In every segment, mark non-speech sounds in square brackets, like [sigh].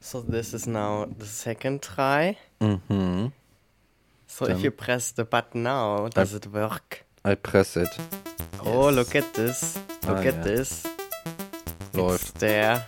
So this is now the second try. Mhm. So if you press the button now, does it work? I press it. Oh, look at this. Look Ah, at ja. this. Läuft. It's there.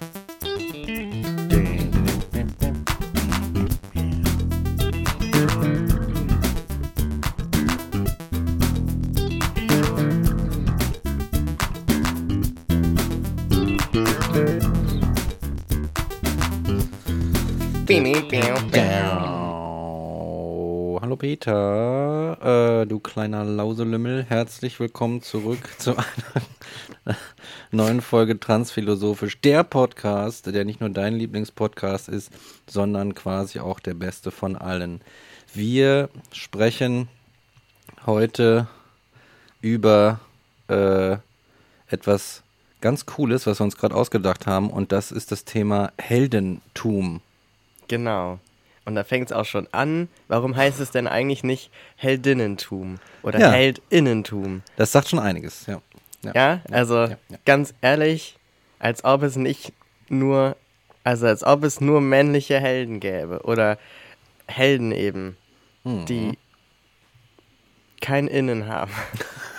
Hallo Peter, äh, du kleiner Lauselümmel, herzlich willkommen zurück zu einer [laughs] neuen Folge Transphilosophisch, der Podcast, der nicht nur dein Lieblingspodcast ist, sondern quasi auch der beste von allen. Wir sprechen heute über äh, etwas ganz Cooles, was wir uns gerade ausgedacht haben, und das ist das Thema Heldentum. Genau. Und da fängt es auch schon an. Warum heißt es denn eigentlich nicht Heldinnentum oder Ja. Heldinnentum? Das sagt schon einiges, ja. Ja, also ja, ja. ganz ehrlich, als ob es nicht nur, also als ob es nur männliche Helden gäbe oder Helden eben, Mhm. die kein Innen haben. [laughs]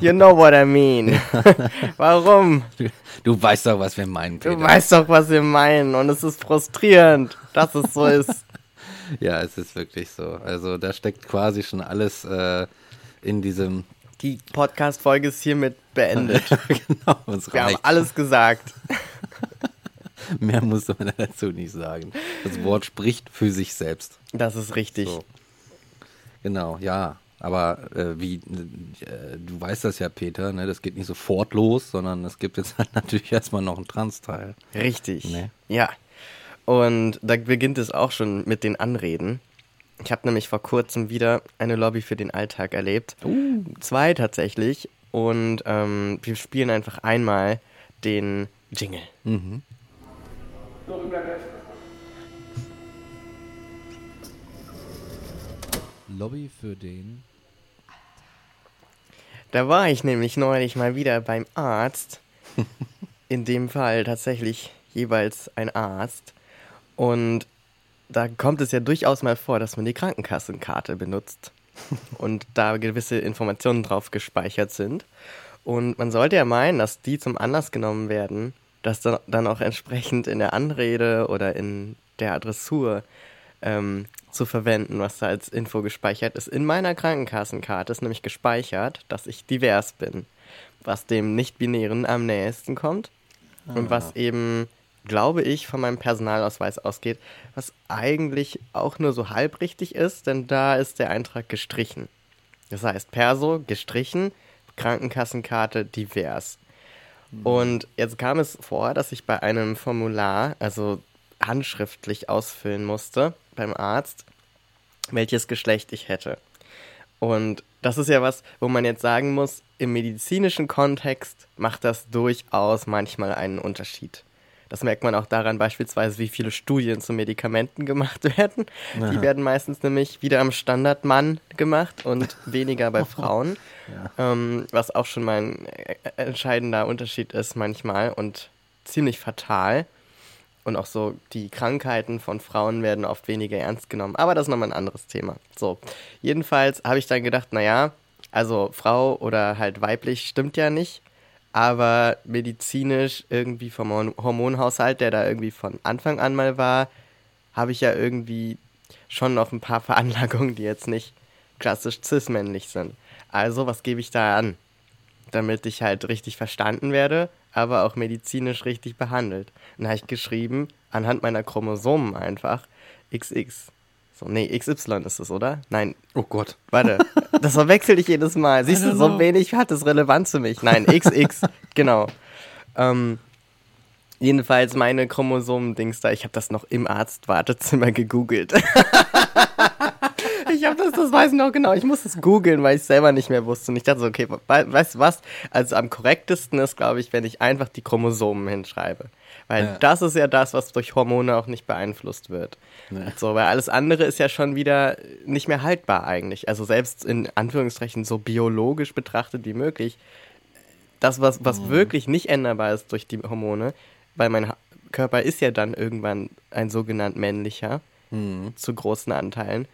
You know what I mean. [laughs] Warum? Du, du weißt doch, was wir meinen, Peter. Du weißt doch, was wir meinen und es ist frustrierend, dass es so ist. [laughs] Ja, es ist wirklich so. Also da steckt quasi schon alles äh, in diesem. Die Podcast-Folge ist hiermit beendet. [laughs] genau, uns Wir haben reicht. alles gesagt. Mehr muss man dazu nicht sagen. Das Wort spricht für sich selbst. Das ist richtig. So. Genau, ja. Aber äh, wie, äh, du weißt das ja, Peter, ne? das geht nicht sofort los, sondern es gibt jetzt [laughs] halt natürlich erstmal noch einen Trans-Teil. Richtig. Nee. Ja. Und da beginnt es auch schon mit den Anreden. Ich habe nämlich vor kurzem wieder eine Lobby für den Alltag erlebt. Zwei tatsächlich. Und ähm, wir spielen einfach einmal den Jingle. Lobby für den. Da war ich nämlich neulich mal wieder beim Arzt. [laughs] In dem Fall tatsächlich jeweils ein Arzt. Und da kommt es ja durchaus mal vor, dass man die Krankenkassenkarte benutzt. [laughs] Und da gewisse Informationen drauf gespeichert sind. Und man sollte ja meinen, dass die zum Anlass genommen werden, das dann, dann auch entsprechend in der Anrede oder in der Adressur ähm, zu verwenden, was da als Info gespeichert ist. In meiner Krankenkassenkarte ist nämlich gespeichert, dass ich divers bin, was dem Nicht-Binären am nächsten kommt und was eben, glaube ich, von meinem Personalausweis ausgeht, was eigentlich auch nur so halb richtig ist, denn da ist der Eintrag gestrichen. Das heißt, Perso gestrichen, Krankenkassenkarte divers. Und jetzt kam es vor, dass ich bei einem Formular, also handschriftlich ausfüllen musste beim Arzt, welches Geschlecht ich hätte. Und das ist ja was, wo man jetzt sagen muss, im medizinischen Kontext macht das durchaus manchmal einen Unterschied. Das merkt man auch daran beispielsweise, wie viele Studien zu Medikamenten gemacht [laughs] werden. Die werden meistens nämlich wieder am Standardmann gemacht und [laughs] weniger bei Frauen. Ähm, was auch schon mal ein äh, entscheidender Unterschied ist manchmal und ziemlich fatal. Und auch so die Krankheiten von Frauen werden oft weniger ernst genommen. Aber das ist nochmal ein anderes Thema. So, jedenfalls habe ich dann gedacht, naja, also Frau oder halt weiblich stimmt ja nicht. Aber medizinisch irgendwie vom Horm- Hormonhaushalt, der da irgendwie von Anfang an mal war, habe ich ja irgendwie schon noch ein paar [laughs] Veranlagungen, die jetzt nicht klassisch cis-männlich sind. Also, was gebe ich da an? damit ich halt richtig verstanden werde, aber auch medizinisch richtig behandelt. Dann habe ich geschrieben, anhand meiner Chromosomen einfach, XX. So, nee, XY ist es, oder? Nein, Oh Gott. warte. Das verwechsel ich jedes Mal. Siehst du, so wenig hat es Relevanz für mich. Nein, XX, [laughs] genau. Ähm, jedenfalls meine Chromosomen-Dings da, ich habe das noch im Arztwartezimmer gegoogelt. [laughs] Ich habe das, das weiß ich noch genau. Ich muss es googeln, weil ich es selber nicht mehr wusste. Und ich dachte so, okay, we weißt du was? Also am korrektesten ist, glaube ich, wenn ich einfach die Chromosomen hinschreibe. Weil Ja. das ist ja das, was durch Hormone auch nicht beeinflusst wird. So, weil alles andere ist ja schon wieder nicht mehr haltbar eigentlich. Also selbst in Anführungszeichen so biologisch betrachtet wie möglich. Das, was, was wirklich nicht änderbar ist durch die Hormone, weil mein Ha- Körper ist ja dann irgendwann ein sogenannt männlicher, Mhm. zu großen Anteilen.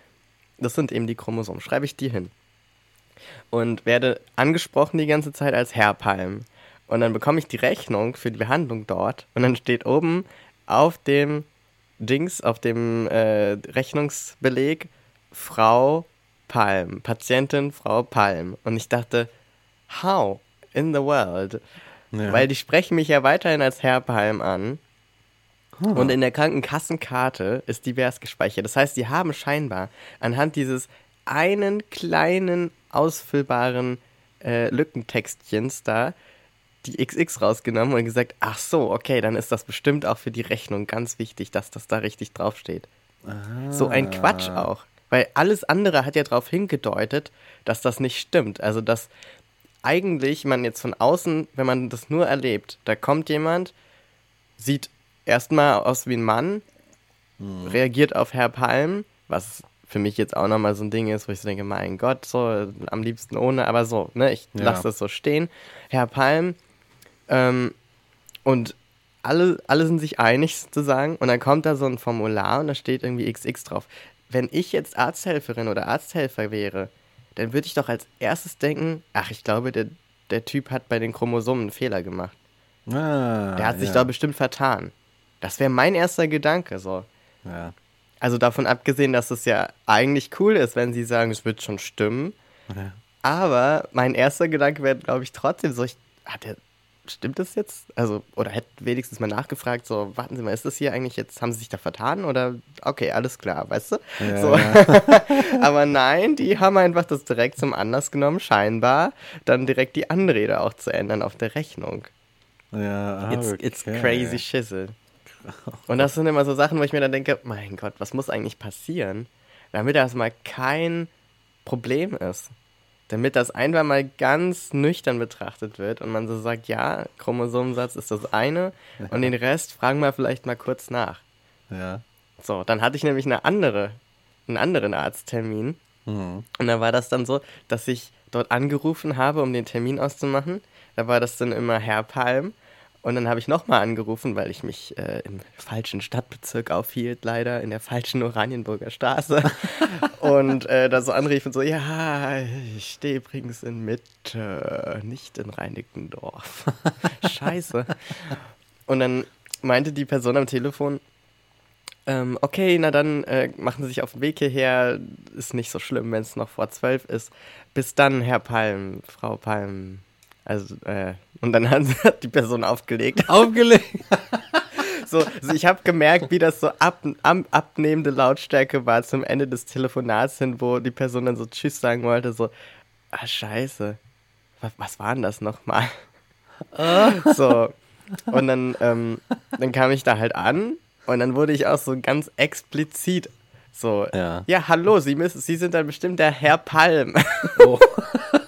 Das sind eben die Chromosomen. Schreibe ich die hin. Und werde angesprochen die ganze Zeit als Herr Palm. Und dann bekomme ich die Rechnung für die Behandlung dort. Und dann steht oben auf dem Dings, auf dem äh, Rechnungsbeleg Frau Palm. Patientin Frau Palm. Und ich dachte, how in the world? Ja. Weil die sprechen mich ja weiterhin als Herr Palm an. Und in der Krankenkassenkarte ist divers gespeichert. Das heißt, die haben scheinbar anhand dieses einen kleinen ausfüllbaren äh, Lückentextchens da die XX rausgenommen und gesagt, ach so, okay, dann ist das bestimmt auch für die Rechnung ganz wichtig, dass das da richtig draufsteht. So ein Quatsch auch. Weil alles andere hat ja darauf hingedeutet, dass das nicht stimmt. Also, dass eigentlich man jetzt von außen, wenn man das nur erlebt, da kommt jemand, sieht erstmal aus wie ein Mann, reagiert auf Herr Palm, was für mich jetzt auch nochmal so ein Ding ist, wo ich so denke, mein Gott, so am liebsten ohne, aber so, ne, ich Ja. lasse das so stehen. Herr Palm, ähm, und alle, alle sind sich einig sozusagen und dann kommt da so ein Formular und da steht irgendwie XX drauf. Wenn ich jetzt Arzthelferin oder Arzthelfer wäre, dann würde ich doch als erstes denken, ach, ich glaube, der, der Typ hat bei den Chromosomen einen Fehler gemacht. Ah, Der hat sich ja. da bestimmt vertan. Das wäre mein erster Gedanke so. Ja. Also davon abgesehen, dass es ja eigentlich cool ist, wenn sie sagen, es wird schon stimmen. Ja. Aber mein erster Gedanke wäre, glaube ich, trotzdem so, ich, hat der, stimmt das jetzt? Also, oder hätte wenigstens mal nachgefragt, so, warten Sie mal, ist das hier eigentlich jetzt, haben Sie sich da vertan? Oder, okay, alles klar, weißt du? Ja, so. ja. [laughs] Aber nein, die haben einfach das direkt zum Anlass genommen, scheinbar, dann direkt die Anrede auch zu ändern auf der Rechnung. Ja, It's, okay. it's crazy shizzle. Und das sind immer so Sachen, wo ich mir dann denke, mein Gott, was muss eigentlich passieren, damit das mal kein Problem ist. Damit das einfach mal ganz nüchtern betrachtet wird und man so sagt, ja, Chromosomensatz ist das eine [laughs] und den Rest fragen wir vielleicht mal kurz nach. Ja. So, dann hatte ich nämlich eine andere, einen anderen Arzttermin Mhm. und da war das dann so, dass ich dort angerufen habe, um den Termin auszumachen. Da war das dann immer Herr Palm. Und dann habe ich nochmal angerufen, weil ich mich äh, im falschen Stadtbezirk aufhielt, leider in der falschen Oranienburger Straße. [laughs] und äh, da so anrief und so, ja, ich stehe übrigens in Mitte, nicht in Reinickendorf. [laughs] Scheiße. Und dann meinte die Person am Telefon, ähm, okay, na dann äh, machen Sie sich auf den Weg hierher. Ist nicht so schlimm, wenn es noch vor zwölf ist. Bis dann, Herr Palm, Frau Palm. Also, äh, und dann [laughs] hat die Person aufgelegt. Aufgelegt. [laughs] So, also ich habe gemerkt, wie das so ab, am, abnehmende Lautstärke war zum Ende des Telefonats hin, wo die Person dann so Tschüss sagen wollte, so, ah, scheiße. Was, was war denn das nochmal? So. Und dann, ähm, dann kam ich da halt an und dann wurde ich auch so ganz explizit so, Ja. ja hallo, Sie, müssen, Sie sind dann bestimmt der Herr Palm. Oh. [laughs]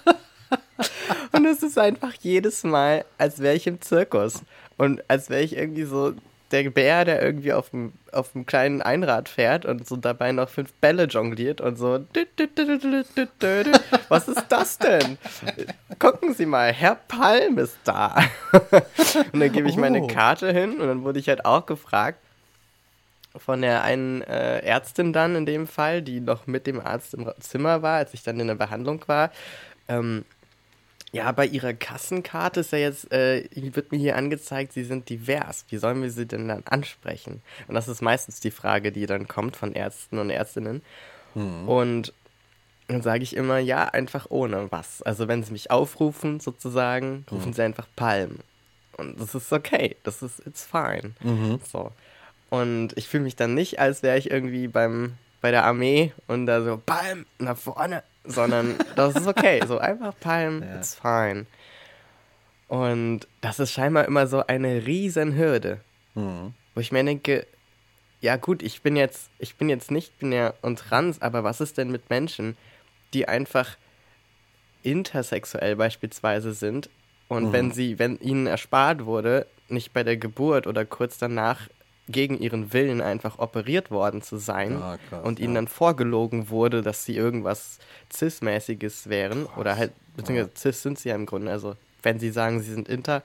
Und es ist einfach jedes Mal, als wäre ich im Zirkus. Und als wäre ich irgendwie so der Bär, der irgendwie auf dem, auf dem kleinen Einrad fährt und so dabei noch fünf Bälle jongliert und so. Was ist das denn? Gucken Sie mal, Herr Palm ist da. Und dann gebe ich meine Oh. Karte hin und dann wurde ich halt auch gefragt von der einen äh, Ärztin dann in dem Fall, die noch mit dem Arzt im Zimmer war, als ich dann in der Behandlung war. Ähm, ja, bei Ihrer Kassenkarte ist ja jetzt, äh, wird mir hier angezeigt, Sie sind divers. Wie sollen wir Sie denn dann ansprechen? Und das ist meistens die Frage, die dann kommt von Ärzten und Ärztinnen. Und dann sage ich immer, ja, einfach ohne was. Also wenn Sie mich aufrufen, sozusagen, rufen Sie einfach Palm. Und das ist okay. Das ist, it's fine. Mhm. So. Und ich fühle mich dann nicht, als wäre ich irgendwie beim, bei der Armee und da so, Palm, nach vorne. Sondern das ist okay. So einfach Palm, Ja. it's fine. Und das ist scheinbar immer so eine riesen Hürde, Mhm. wo ich mir denke, ja gut, ich bin jetzt, ich bin jetzt nicht binär und trans, aber was ist denn mit Menschen, die einfach intersexuell beispielsweise sind und Mhm. wenn sie, wenn ihnen erspart wurde, nicht bei der Geburt oder kurz danach gegen ihren Willen einfach operiert worden zu sein Ja, krass, und ihnen ja. dann vorgelogen wurde, dass sie irgendwas cis-mäßiges wären oder halt, beziehungsweise cis sind sie ja im Grunde, also wenn sie sagen, sie sind inter,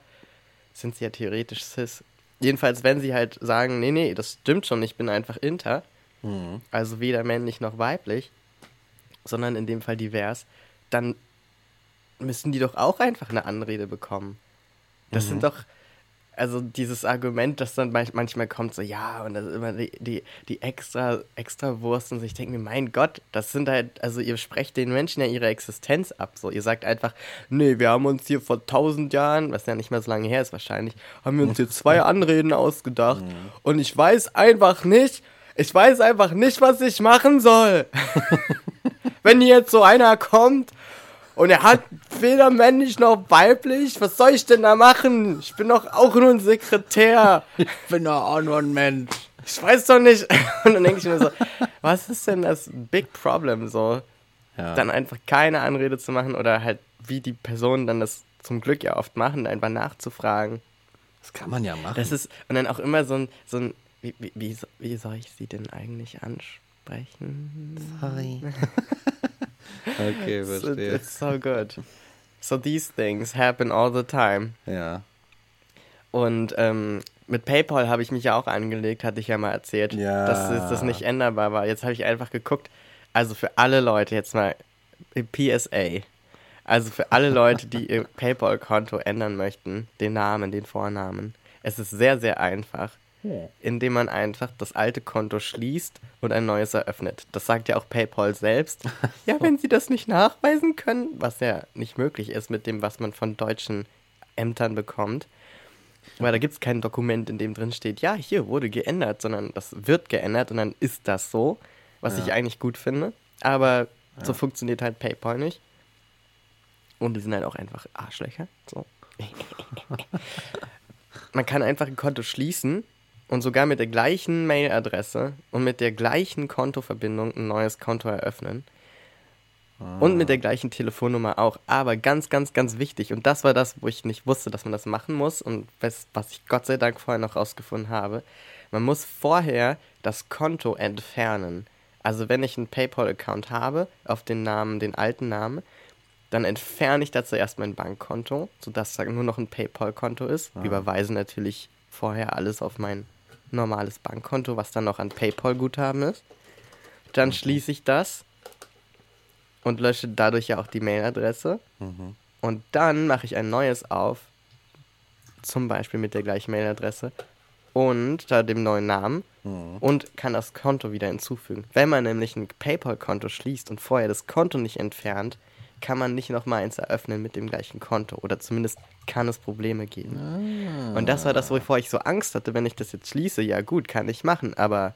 sind sie ja theoretisch cis. jedenfalls, wenn sie halt sagen, nee, nee, das stimmt schon, ich bin einfach inter, Mhm. also weder männlich noch weiblich, sondern in dem Fall divers, dann müssen die doch auch einfach eine Anrede bekommen. Das Mhm. sind doch, also dieses Argument, das dann manch- manchmal kommt, so, ja, und das ist immer die, die, die extra, extra Wurst und so, ich denke mir, mein Gott, das sind halt, also ihr sprecht den Menschen ja ihre Existenz ab, so, ihr sagt einfach, nee, wir haben uns hier vor tausend Jahren, was ja nicht mehr so lange her ist wahrscheinlich, haben wir uns hier zwei Anreden ausgedacht und ich weiß einfach nicht, ich weiß einfach nicht, was ich machen soll. [laughs] Wenn jetzt so einer kommt und er hat weder männlich noch weiblich, was soll ich denn da machen? Ich bin doch auch nur ein Sekretär. Ich bin doch auch nur ein Mensch. Ich weiß doch nicht. [laughs] Und dann denke ich mir so, was ist denn das Big Problem so? Ja. Dann einfach keine Anrede zu machen oder halt, wie die Personen dann das zum Glück ja oft machen, einfach nachzufragen. das kann man ja machen. Das ist, und dann auch immer so ein, so ein wie, wie, wie, wie soll ich sie denn eigentlich ansprechen? Sorry. [laughs] okay, [laughs] verstehe. it's so good. So these things happen all the time. Ja. Und ähm, mit PayPal habe ich mich ja auch angelegt, hatte ich ja mal erzählt, Ja. dass das nicht änderbar war. Jetzt habe ich einfach geguckt, also für alle Leute jetzt mal äh, PSA. Also für alle Leute, die ihr [laughs] PayPal-Konto ändern möchten, den Namen, den Vornamen. Es ist sehr, sehr einfach, indem man einfach das alte Konto schließt und ein neues eröffnet. Das sagt ja auch PayPal selbst. [laughs] Ja, wenn sie das nicht nachweisen können, was ja nicht möglich ist mit dem, was man von deutschen Ämtern bekommt, weil da gibt es kein Dokument, in dem drin steht, ja, hier wurde geändert, sondern das wird geändert und dann ist das so, was ich eigentlich gut finde. Aber so funktioniert halt PayPal nicht. Und die sind halt auch einfach Arschlöcher. So. [laughs] Man kann einfach ein Konto schließen und sogar mit der gleichen Mailadresse und mit der gleichen Kontoverbindung ein neues Konto eröffnen. Und mit der gleichen Telefonnummer auch. Aber ganz, ganz, ganz wichtig. Und das war das, wo ich nicht wusste, dass man das machen muss. Und was, was ich Gott sei Dank vorher noch rausgefunden habe. Man muss vorher das Konto entfernen. Also wenn ich einen PayPal-Account habe, auf den Namen, den alten Namen, dann entferne ich da zuerst mein Bankkonto, sodass da nur noch ein PayPal-Konto ist. Überweise natürlich vorher alles auf mein normales Bankkonto, was dann noch an PayPal-Guthaben ist. Dann schließe ich das und lösche dadurch ja auch die Mailadresse. Und dann mache ich ein neues auf, zum Beispiel mit der gleichen Mailadresse und da dem neuen Namen und kann das Konto wieder hinzufügen. Wenn man nämlich ein PayPal-Konto schließt und vorher das Konto nicht entfernt, kann man nicht nochmal eins eröffnen mit dem gleichen Konto. Oder zumindest kann es Probleme geben. Und das war das, wovor ich so Angst hatte, wenn ich das jetzt schließe. Ja gut, kann ich machen, aber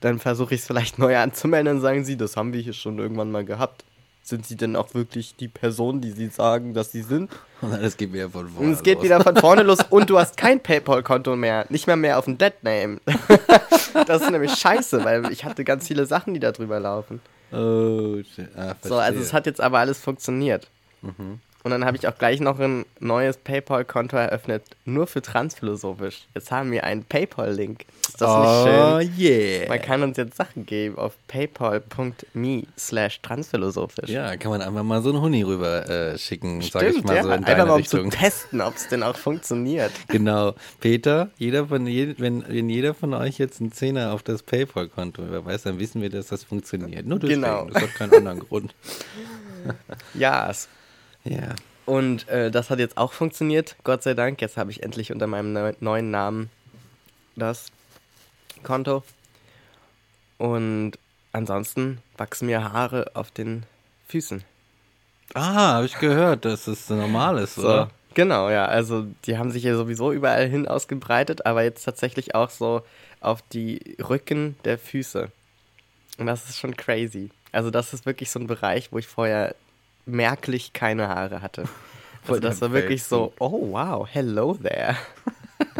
dann versuche ich es vielleicht neu anzumelden und sagen sie, das haben wir hier schon irgendwann mal gehabt. Sind sie denn auch wirklich die Person, die sie sagen, dass sie sind? [laughs] Und alles geht wieder von vorne Und es geht los. wieder von [laughs] vorne los und du hast kein PayPal-Konto mehr. Nicht mal mehr auf dem Dead-Name. [laughs] das ist nämlich scheiße, weil ich hatte ganz viele Sachen, die da drüber laufen. Oh, shit. Ah, So, also es hat jetzt aber alles funktioniert. Und dann habe ich auch gleich noch ein neues PayPal-Konto eröffnet, nur für transphilosophisch. Jetzt haben wir einen PayPal-Link. Ist das nicht oh, schön? yeah. Man kann uns jetzt Sachen geben auf paypal.me slash transphilosophisch. ja, kann man einfach mal so einen Huni rüber äh, schicken, sag ich mal ja. so in Einfach deine mal um zu testen, ob es denn auch funktioniert. [laughs] Genau. Peter, jeder von je, wenn, wenn jeder von euch jetzt einen Zehner auf das PayPal-Konto überweist, dann wissen wir, dass das funktioniert. Nur deswegen. Genau. Das hat keinen anderen [laughs] Grund. Ja, es Ja. Und äh, das hat jetzt auch funktioniert, Gott sei Dank. Jetzt habe ich endlich unter meinem neu neuen Namen das Konto. Und ansonsten wachsen mir Haare auf den Füßen. Ah, habe ich gehört, dass es normal ist, So, oder? genau, ja. Also die haben sich ja sowieso überall hin ausgebreitet, aber jetzt tatsächlich auch so auf die Rücken der Füße. Und das ist schon crazy. Also das ist wirklich so ein Bereich, wo ich vorher merklich keine Haare hatte. [laughs] Das das war wirklich so, oh wow, hello there.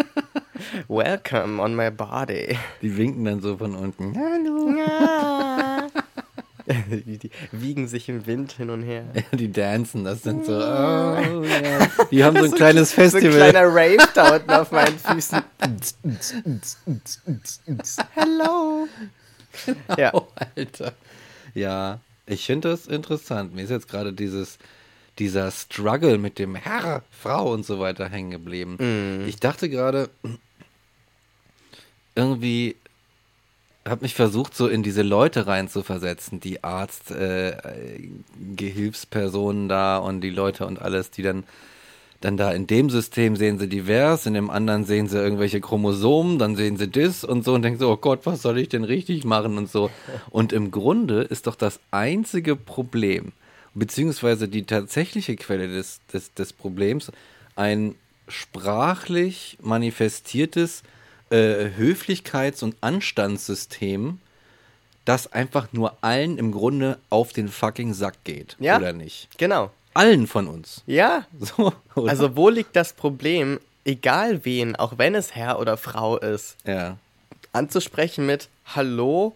[laughs] Welcome on my body. Die winken dann so von unten. Hallo. [laughs] die, die wiegen sich im Wind hin und her. Die dancen, das sind so. Oh, ja. Die haben so ein kleines So ein Festival. kleiner Rave da unten auf meinen Füßen. Hello. Ja. Oh, Alter. Ja, ich finde das interessant. Mir ist jetzt gerade dieses, dieser Struggle mit dem Herr, Frau und so weiter hängen geblieben. Mhm. Ich dachte gerade, irgendwie habe mich versucht, so in diese Leute reinzuversetzen, die Arzt, äh, Gehilfspersonen da und die Leute und alles, die dann dann da in dem System sehen sie divers, in dem anderen sehen sie irgendwelche Chromosomen, dann sehen sie das und so und denken so, oh Gott, was soll ich denn richtig machen und so. Und im Grunde ist doch das einzige Problem, beziehungsweise die tatsächliche Quelle des, des, des Problems, ein sprachlich manifestiertes äh, Höflichkeits- und Anstandssystem, das einfach nur allen im Grunde auf den fucking Sack geht, Ja. oder nicht? Genau. Allen von uns. Ja. [laughs] So? Also wo liegt das Problem, egal wen, auch wenn es Herr oder Frau ist, ja. anzusprechen mit Hallo,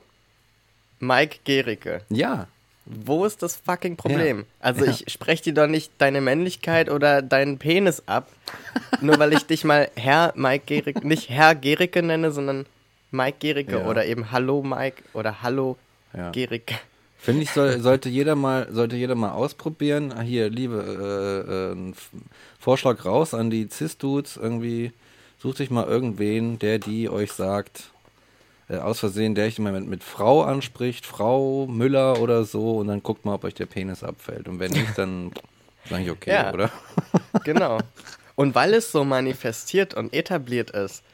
Mike Gericke? Ja, Wo ist das fucking Problem? Ja. Also Ja. ich spreche dir doch nicht deine Männlichkeit oder deinen Penis ab, [laughs] nur weil ich dich mal Herr Mike Gericke, nicht Herr Gericke nenne, sondern Mike Gericke oder eben Hallo Mike oder Hallo Ja. Gericke. Finde ich, soll, sollte jeder mal, sollte jeder mal ausprobieren. Hier, liebe, äh, äh, Vorschlag raus an die Cis-Dudes irgendwie. Sucht euch mal irgendwen, der die euch sagt, äh, aus Versehen, der euch mal mit, mit Frau anspricht, Frau Müller oder so, und dann guckt mal, ob euch der Penis abfällt. Und wenn nicht, dann [laughs] ist eigentlich okay, Ja. oder? [laughs] Genau. Und weil es so manifestiert und etabliert ist,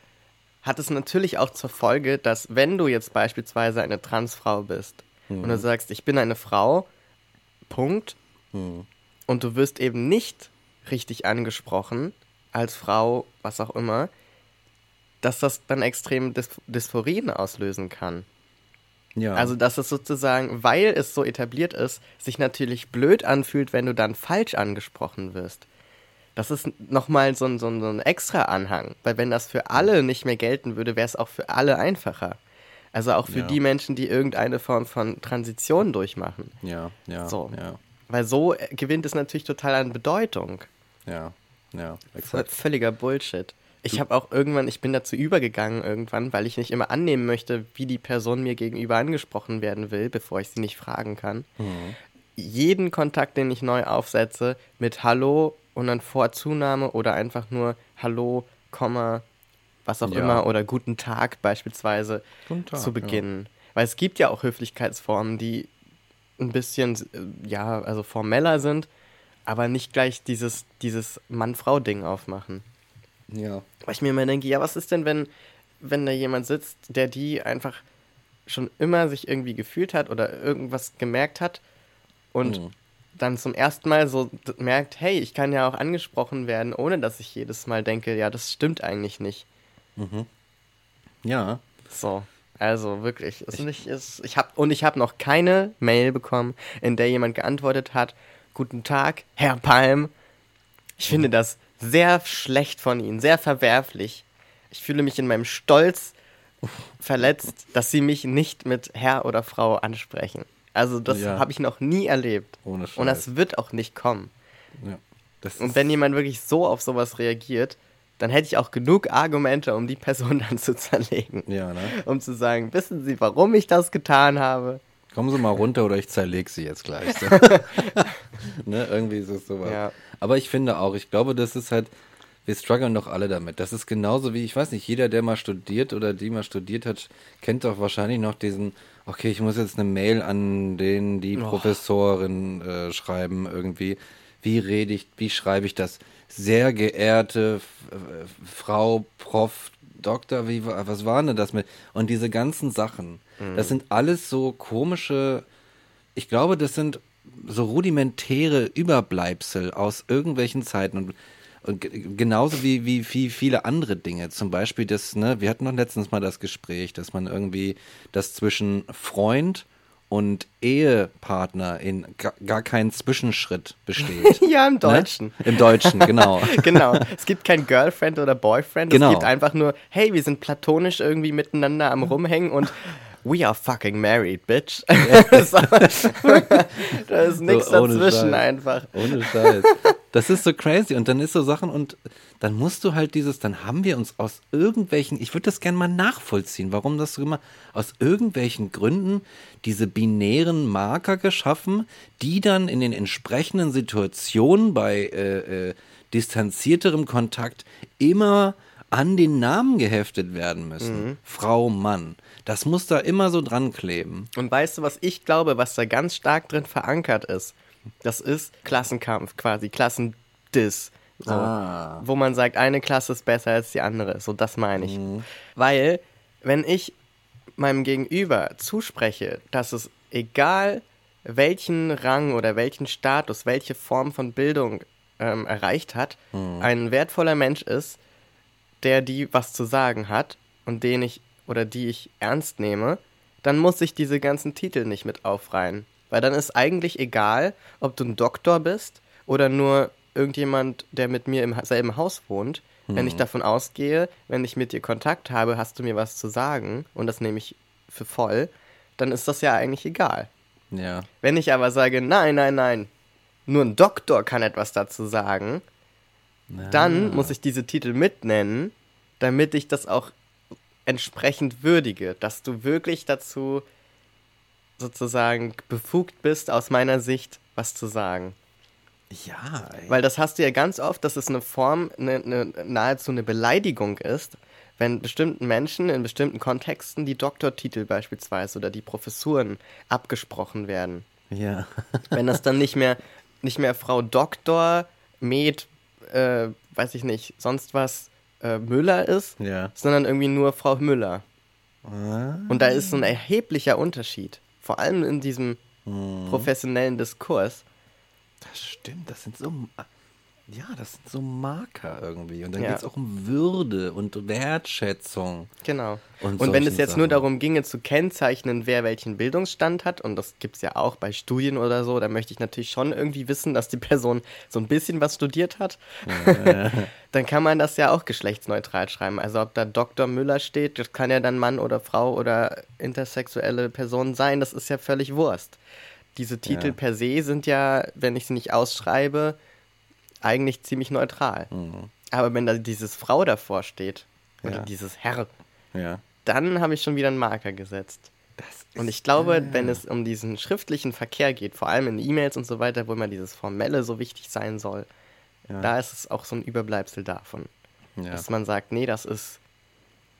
hat es natürlich auch zur Folge, dass wenn du jetzt beispielsweise eine Transfrau bist und du sagst, ich bin eine Frau, Punkt, und du wirst eben nicht richtig angesprochen als Frau, was auch immer, dass das dann extrem Dys Dysphorien auslösen kann. Ja. Also, dass es sozusagen, weil es so etabliert ist, sich natürlich blöd anfühlt, wenn du dann falsch angesprochen wirst. Das ist nochmal so ein, so, ein, so ein extra Anhang, weil wenn das für alle nicht mehr gelten würde, wäre es auch für alle einfacher. Also auch für Ja. die Menschen, die irgendeine Form von Transition durchmachen. ja, ja, So. ja, Weil so äh, gewinnt es natürlich total an Bedeutung. ja, ja, exakt. Völliger Bullshit. Ich habe auch irgendwann, ich bin dazu übergegangen irgendwann, weil ich nicht immer annehmen möchte, wie die Person mir gegenüber angesprochen werden will, bevor ich sie nicht fragen kann. Mhm. Jeden Kontakt, den ich neu aufsetze, mit Hallo und dann Vorzunahme oder einfach nur Hallo, Komma, was auch Ja. immer oder Guten Tag beispielsweise Guten Tag, zu beginnen. Weil es gibt ja auch Höflichkeitsformen, die ein bisschen, äh, ja, also formeller sind, aber nicht gleich dieses, dieses Mann-Frau-Ding aufmachen. Ja. Weil ich mir immer denke, ja, was ist denn, wenn, wenn da jemand sitzt, der die einfach schon immer sich irgendwie gefühlt hat oder irgendwas gemerkt hat und Mhm. dann zum ersten Mal so merkt, hey, ich kann ja auch angesprochen werden, ohne dass ich jedes Mal denke, ja, das stimmt eigentlich nicht. Ja. So, also wirklich, ist nicht, ist, ich hab, und ich habe noch keine Mail bekommen, in der jemand geantwortet hat, guten Tag, Herr Palm. Ich finde das sehr schlecht von Ihnen, sehr verwerflich. Ich fühle mich in meinem Stolz verletzt, [laughs] dass Sie mich nicht mit Herr oder Frau ansprechen. Also das Ja. habe ich noch nie erlebt. Ohne Und das wird auch nicht kommen. ja. Und wenn jemand wirklich so auf sowas reagiert, dann hätte ich auch genug Argumente, um die Person [laughs] dann zu zerlegen ja, ne? um zu sagen, wissen Sie, warum ich das getan habe? Kommen Sie mal runter oder ich zerleg Sie jetzt gleich. So. [laughs] ne, irgendwie ist es sowas. Ja. Aber ich finde auch, ich glaube, das ist halt, wir strugglen doch alle damit. Das ist genauso wie, ich weiß nicht, jeder, der mal studiert oder die mal studiert hat, kennt doch wahrscheinlich noch diesen, okay, ich muss jetzt eine Mail an den, die Oh. Professorin äh, schreiben irgendwie. Wie rede ich, wie schreibe ich das? Sehr geehrte Frau Prof. Doktor, wie, wa- was war denn das mit? Und diese ganzen Sachen, das sind alles so komische, ich glaube, das sind so rudimentäre Überbleibsel aus irgendwelchen Zeiten und, und ge- genauso wie, wie, wie viele andere Dinge. Zum Beispiel das, ne, wir hatten noch letztens mal das Gespräch, dass man irgendwie das zwischen Freund und Ehepartner in ga, gar keinen Zwischenschritt besteht. [laughs] Ja, im Deutschen. Ne? Im Deutschen, genau. [laughs] genau. Es gibt kein Girlfriend oder Boyfriend. Genau. Es gibt einfach nur, hey, wir sind platonisch irgendwie miteinander am [laughs] Rumhängen und we are fucking married, bitch. [laughs] [laughs] Da ist nichts So, dazwischen Scheiß. einfach. Ohne Scheiß. Das ist so crazy. Und dann ist so Sachen und dann musst du halt dieses, dann haben wir uns aus irgendwelchen, ich würde das gerne mal nachvollziehen, warum das so immer, aus irgendwelchen Gründen diese binären Marker geschaffen, die dann in den entsprechenden Situationen bei äh, äh, distanzierterem Kontakt immer an den Namen geheftet werden müssen. Frau, Mann. Das muss da immer so dran kleben. Und weißt du, was ich glaube, was da ganz stark drin verankert ist? Das ist Klassenkampf quasi, Klassendiss. So, Ah. Wo man sagt, eine Klasse ist besser als die andere. So, das meine ich. Weil, wenn ich meinem Gegenüber zuspreche, dass es egal welchen Rang oder welchen Status, welche Form von Bildung ähm, erreicht hat, ein wertvoller Mensch ist, der die was zu sagen hat und den ich oder die ich ernst nehme, dann muss ich diese ganzen Titel nicht mit aufreihen. Weil dann ist eigentlich egal, ob du ein Doktor bist oder nur irgendjemand, der mit mir im selben Haus wohnt. Wenn ich davon ausgehe, wenn ich mit dir Kontakt habe, hast du mir was zu sagen und das nehme ich für voll, dann ist das ja eigentlich egal. Ja. Wenn ich aber sage, nein, nein, nein, nur ein Doktor kann etwas dazu sagen, dann muss ich diese Titel mitnennen, damit ich das auch entsprechend würdige, dass du wirklich dazu sozusagen befugt bist, aus meiner Sicht was zu sagen. Ja, ey. Weil das hast du ja ganz oft, dass es eine Form, eine, eine, nahezu eine Beleidigung ist, wenn bestimmten Menschen in bestimmten Kontexten die Doktortitel beispielsweise oder die Professuren abgesprochen werden. ja. [laughs] Wenn das dann nicht mehr, nicht mehr Frau Doktor, Med, äh, weiß ich nicht, sonst was äh, Müller ist, Ja. sondern irgendwie nur Frau Müller. Ah. Und da ist so ein erheblicher Unterschied. Vor allem in diesem Mhm. professionellen Diskurs. Das stimmt, das sind so. Ja, das sind so Marker irgendwie. Und dann Ja. geht es auch um Würde und Wertschätzung. Genau. Und Und, wenn es jetzt nur Sachen. darum ginge zu kennzeichnen, wer welchen Bildungsstand hat, und das gibt es ja auch bei Studien oder so, da möchte ich natürlich schon irgendwie wissen, dass die [laughs] Person so ein bisschen was studiert hat, [laughs] dann kann man das ja auch geschlechtsneutral schreiben. Also ob da Dr. Müller steht, das kann ja dann Mann oder Frau oder intersexuelle Person sein, das ist ja völlig Wurst. Diese Titel Ja. per se sind ja, wenn ich sie nicht ausschreibe, eigentlich ziemlich neutral. Aber wenn da dieses Frau davor steht, oder Ja. dieses Herr, Ja. dann habe ich schon wieder einen Marker gesetzt. Und ich glaube, wenn es um diesen schriftlichen Verkehr geht, vor allem in E-Mails und so weiter, wo immer dieses Formelle so wichtig sein soll, Ja. da ist es auch so ein Überbleibsel davon. Ja. Dass man sagt, nee, das ist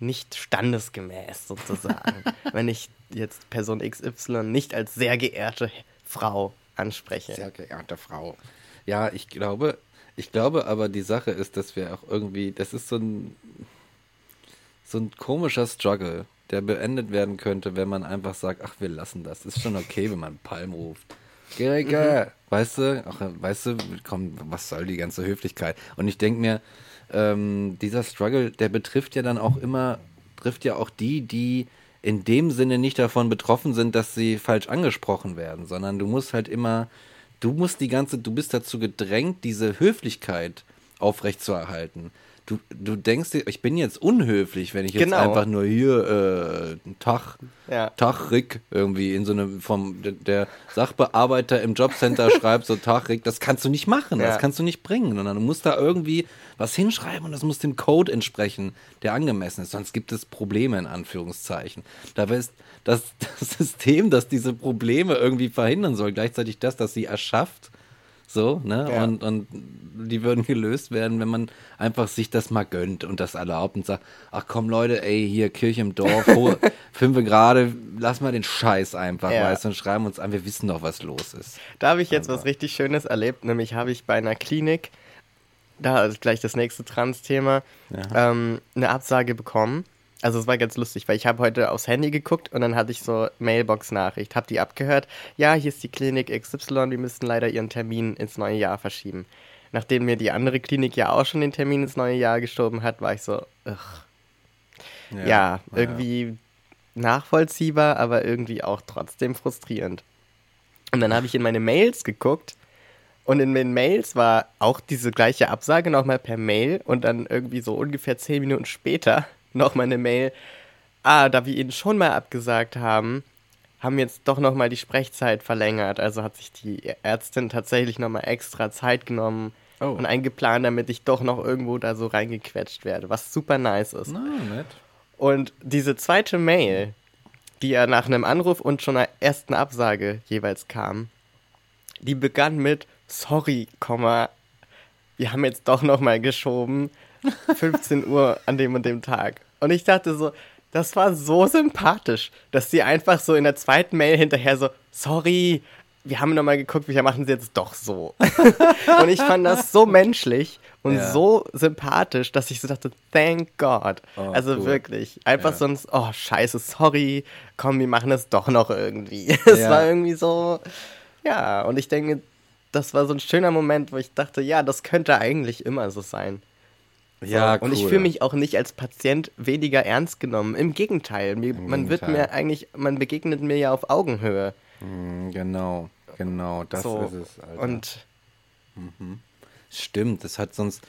nicht standesgemäß sozusagen. [laughs] wenn ich jetzt Person XY nicht als sehr geehrte Frau anspreche. Sehr geehrte Frau. Ja, ich glaube, ich glaube aber die Sache ist, dass wir auch irgendwie, das ist so ein, so ein komischer Struggle, der beendet werden könnte, wenn man einfach sagt, ach, wir lassen das. Ist schon okay, wenn man Palm ruft. Gericke, weißt du, ach, weißt du, komm, was soll die ganze Höflichkeit? Und ich denke mir, ähm, dieser Struggle, der betrifft ja dann auch immer, trifft ja auch die, die in dem Sinne nicht davon betroffen sind, dass sie falsch angesprochen werden, sondern du musst halt immer, du musst die ganze, du bist dazu gedrängt, diese Höflichkeit aufrechtzuerhalten. Du, du denkst dir, ich bin jetzt unhöflich, wenn ich jetzt Genau. einfach nur hier, äh, Tag, Ja. Tag Rick irgendwie in so einem vom der- Sachbearbeiter im Jobcenter [laughs] schreibt so Tag Rick, das kannst du nicht machen, das Ja. kannst du nicht bringen, sondern du musst da irgendwie was hinschreiben und das muss dem Code entsprechen, der angemessen ist, sonst gibt es Probleme in Anführungszeichen. Dabei ist das, [laughs] das System, das diese Probleme irgendwie verhindern soll, gleichzeitig das, das sie erschafft. So, ne? Ja. Und, und die würden gelöst werden, wenn man einfach sich das mal gönnt und das erlaubt und sagt, ach komm Leute, ey, hier Kirche im Dorf, [laughs] ho, fünfe gerade, lass mal den Scheiß einfach, Ja. weißt du, und schreiben uns an, wir wissen doch, was los ist. Da habe ich jetzt was richtig Schönes erlebt, nämlich habe ich bei einer Klinik, da ist gleich das nächste Trans-Thema, ähm, eine Absage bekommen. Also es war ganz lustig, weil ich habe heute aufs Handy geguckt und dann hatte ich so Mailbox-Nachricht, habe die abgehört. Ja, hier ist die Klinik XY, wir müssten leider ihren Termin ins neue Jahr verschieben. Nachdem mir die andere Klinik ja auch schon den Termin ins neue Jahr geschoben hat, war ich so, ugh. Ja, irgendwie nachvollziehbar, aber irgendwie auch trotzdem frustrierend. Und dann habe ich in meine Mails geguckt und in den Mails war auch diese gleiche Absage nochmal per Mail und dann irgendwie so ungefähr zehn Minuten später nochmal eine Mail. Ah, da wir Ihnen schon mal abgesagt haben, haben wir jetzt doch nochmal die Sprechzeit verlängert. Also hat sich die Ärztin tatsächlich nochmal extra Zeit genommen Oh. und eingeplant, damit ich doch noch irgendwo da so reingequetscht werde, was super nice ist. Na, nett. Und diese zweite Mail, die ja nach einem Anruf und schon einer ersten Absage jeweils kam, die begann mit Sorry, wir haben jetzt doch noch mal geschoben. 15 Uhr an dem und dem Tag. Und ich dachte so, das war so sympathisch, dass sie einfach so in der zweiten Mail hinterher so, sorry, wir haben nochmal geguckt, wir machen es jetzt doch so. [laughs] und ich fand das so menschlich und Ja. so sympathisch, dass ich so dachte, thank God. Oh, also cool. wirklich. Einfach Ja. sonst, oh scheiße, sorry, komm, wir machen es doch noch irgendwie. [laughs] Es Ja. war irgendwie so, ja, und ich denke, das war so ein schöner Moment, wo ich dachte, ja, das könnte eigentlich immer so sein. Ja, Und ich fühle mich auch nicht als Patient weniger ernst genommen. Im Gegenteil, mir, man wird Gegenteil. mir eigentlich, man begegnet mir ja auf Augenhöhe. Mm, Genau, genau, das so. ist es. Alter. Und Stimmt, das hat sonst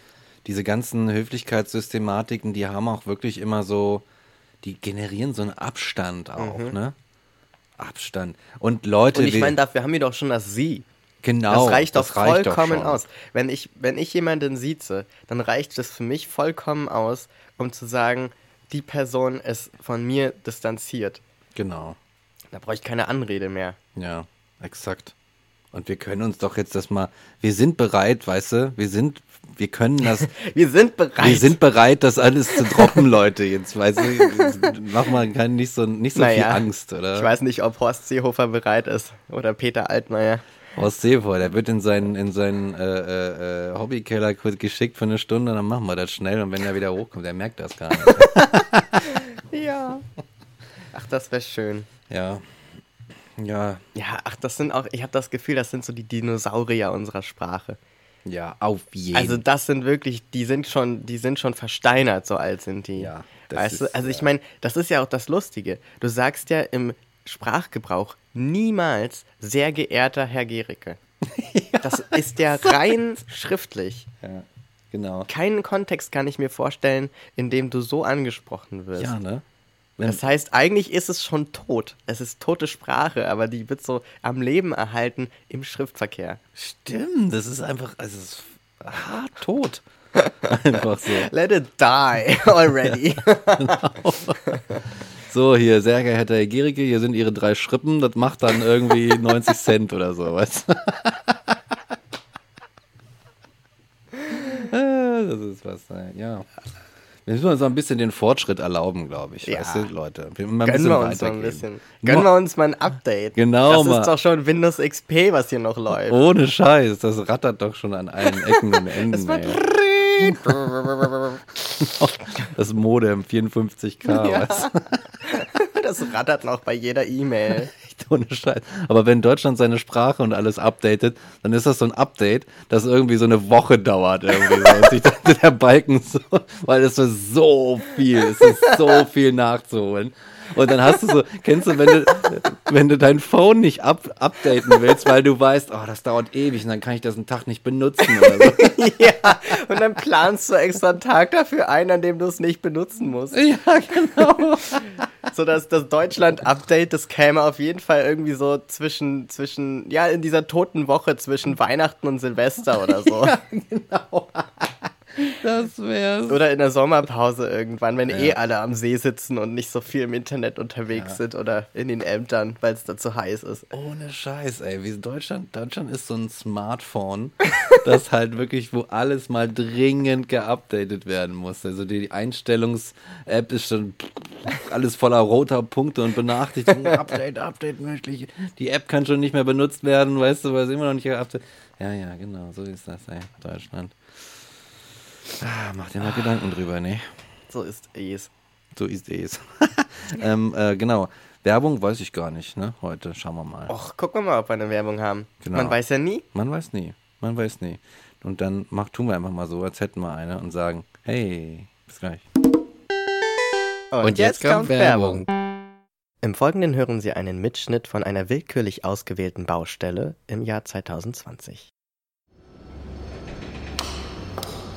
diese ganzen Höflichkeitssystematiken, die haben auch wirklich immer so, die generieren so einen Abstand auch, ne? Abstand. Und Leute, Mhm. und ich meine, dafür haben wir doch schon das Sie. Genau, Das reicht doch das reicht doch vollkommen aus. Wenn ich, wenn ich jemanden sieze, dann reicht das für mich vollkommen aus, um zu sagen, die Person ist von mir distanziert. Genau, Da brauche ich keine Anrede mehr. ja, exakt. Und wir können uns doch jetzt das mal, wir sind bereit, weißt du, wir sind, wir können das, [laughs] Wir sind bereit. wir sind bereit, das alles zu droppen, Leute, jetzt, weißt du, mach mal nicht so, nicht so viel Naja, Angst, oder? Ich weiß nicht, ob Horst Seehofer bereit ist oder Peter Altmaier. Horst Seehofer, der wird in seinen, in seinen äh, äh, äh, Hobbykeller kurz geschickt für eine Stunde, dann machen wir das schnell und wenn er wieder hochkommt, der merkt das gar nicht. [laughs] Ja. Ach, das wäre schön. ja. Ja, Ja, ach, das sind auch, ich habe das Gefühl, das sind so die Dinosaurier unserer Sprache. ja, auf jeden Also das sind wirklich, die sind schon, die sind schon versteinert, so alt sind die. Ja, das weißt ist, du? Also ich ja. meine, das ist ja auch das Lustige. Du sagst ja im Sprachgebrauch niemals sehr geehrter Herr Gericke. [laughs] Das ist ja rein schriftlich. Ja, genau. Keinen Kontext kann ich mir vorstellen, in dem du so angesprochen wirst. Ja, ne? Wenn, Das heißt, eigentlich ist es schon tot. Es ist tote Sprache, aber die wird so am Leben erhalten im Schriftverkehr. stimmt, das ist einfach, also es ist hart tot. [laughs] Einfach so. Let it die already. [laughs] So, hier, sehr geehrter Herr Gericke, hier sind Ihre drei Schrippen, das macht dann irgendwie [laughs] 90 Cent oder so, weißt du? [laughs] Ah, das ist was, ja. Wir müssen uns noch ein bisschen den Fortschritt erlauben, glaube ich. Ja. Weißt du, Leute. Wir mal ein Gönnen wir uns mal ein bisschen. Gönnen wir uns mal ein Update. Genau, Das mal. ist doch schon Windows XP, was hier noch läuft. Ohne Scheiß, das rattert doch schon an allen Ecken und [laughs] Enden. Das ey. Das Modem 54K, Ja. weißt du? Das rattert noch bei jeder E-Mail. [laughs] Aber wenn Deutschland seine Sprache und alles updatet, dann ist das so ein Update, das irgendwie so eine Woche dauert irgendwie so. Und sich dann [laughs] der Balken so, weil es ist so viel, es ist so viel nachzuholen. Und dann hast du so, kennst du, wenn du, wenn du dein Phone nicht up, updaten willst, weil du weißt, oh, das dauert ewig und dann kann ich das einen Tag nicht benutzen oder so. [laughs] ja, und dann planst du extra einen Tag dafür ein, an dem du es nicht benutzen musst. Ja, genau. So dass das Deutschland-Update, das käme auf jeden Fall irgendwie so zwischen, zwischen, ja, in dieser toten Woche zwischen Weihnachten und Silvester oder so. Das wär's. Oder in der Sommerpause irgendwann, wenn eh alle am See sitzen und nicht so viel im Internet unterwegs sind oder in den Ämtern, weil es da zu heiß ist. Ohne Scheiß, ey. Wie Deutschland, Deutschland ist so ein Smartphone, [laughs] das halt wirklich, wo alles mal dringend geupdatet werden muss. Also die Einstellungs-App ist schon alles voller roter Punkte und Benachrichtigungen. [laughs] Update, Update möglich. Die App kann schon nicht mehr benutzt werden, weißt du, weil es immer noch nicht geupdatet Ja, ja, genau, so ist das, ey. Deutschland. Ah, mach dir mal Gedanken drüber, ne? So ist es. So ist es. [laughs] ähm, äh, genau. Werbung weiß ich gar nicht, ne? Heute schauen wir mal. Och, gucken wir mal, ob wir eine Werbung haben. Genau. Man weiß ja nie. Man weiß nie. Man weiß nie. Und dann mach, tun wir einfach mal so, als hätten wir eine und sagen, hey, bis gleich. Und, Im Folgenden hören Sie einen Mitschnitt von einer willkürlich ausgewählten Baustelle im Jahr 2020.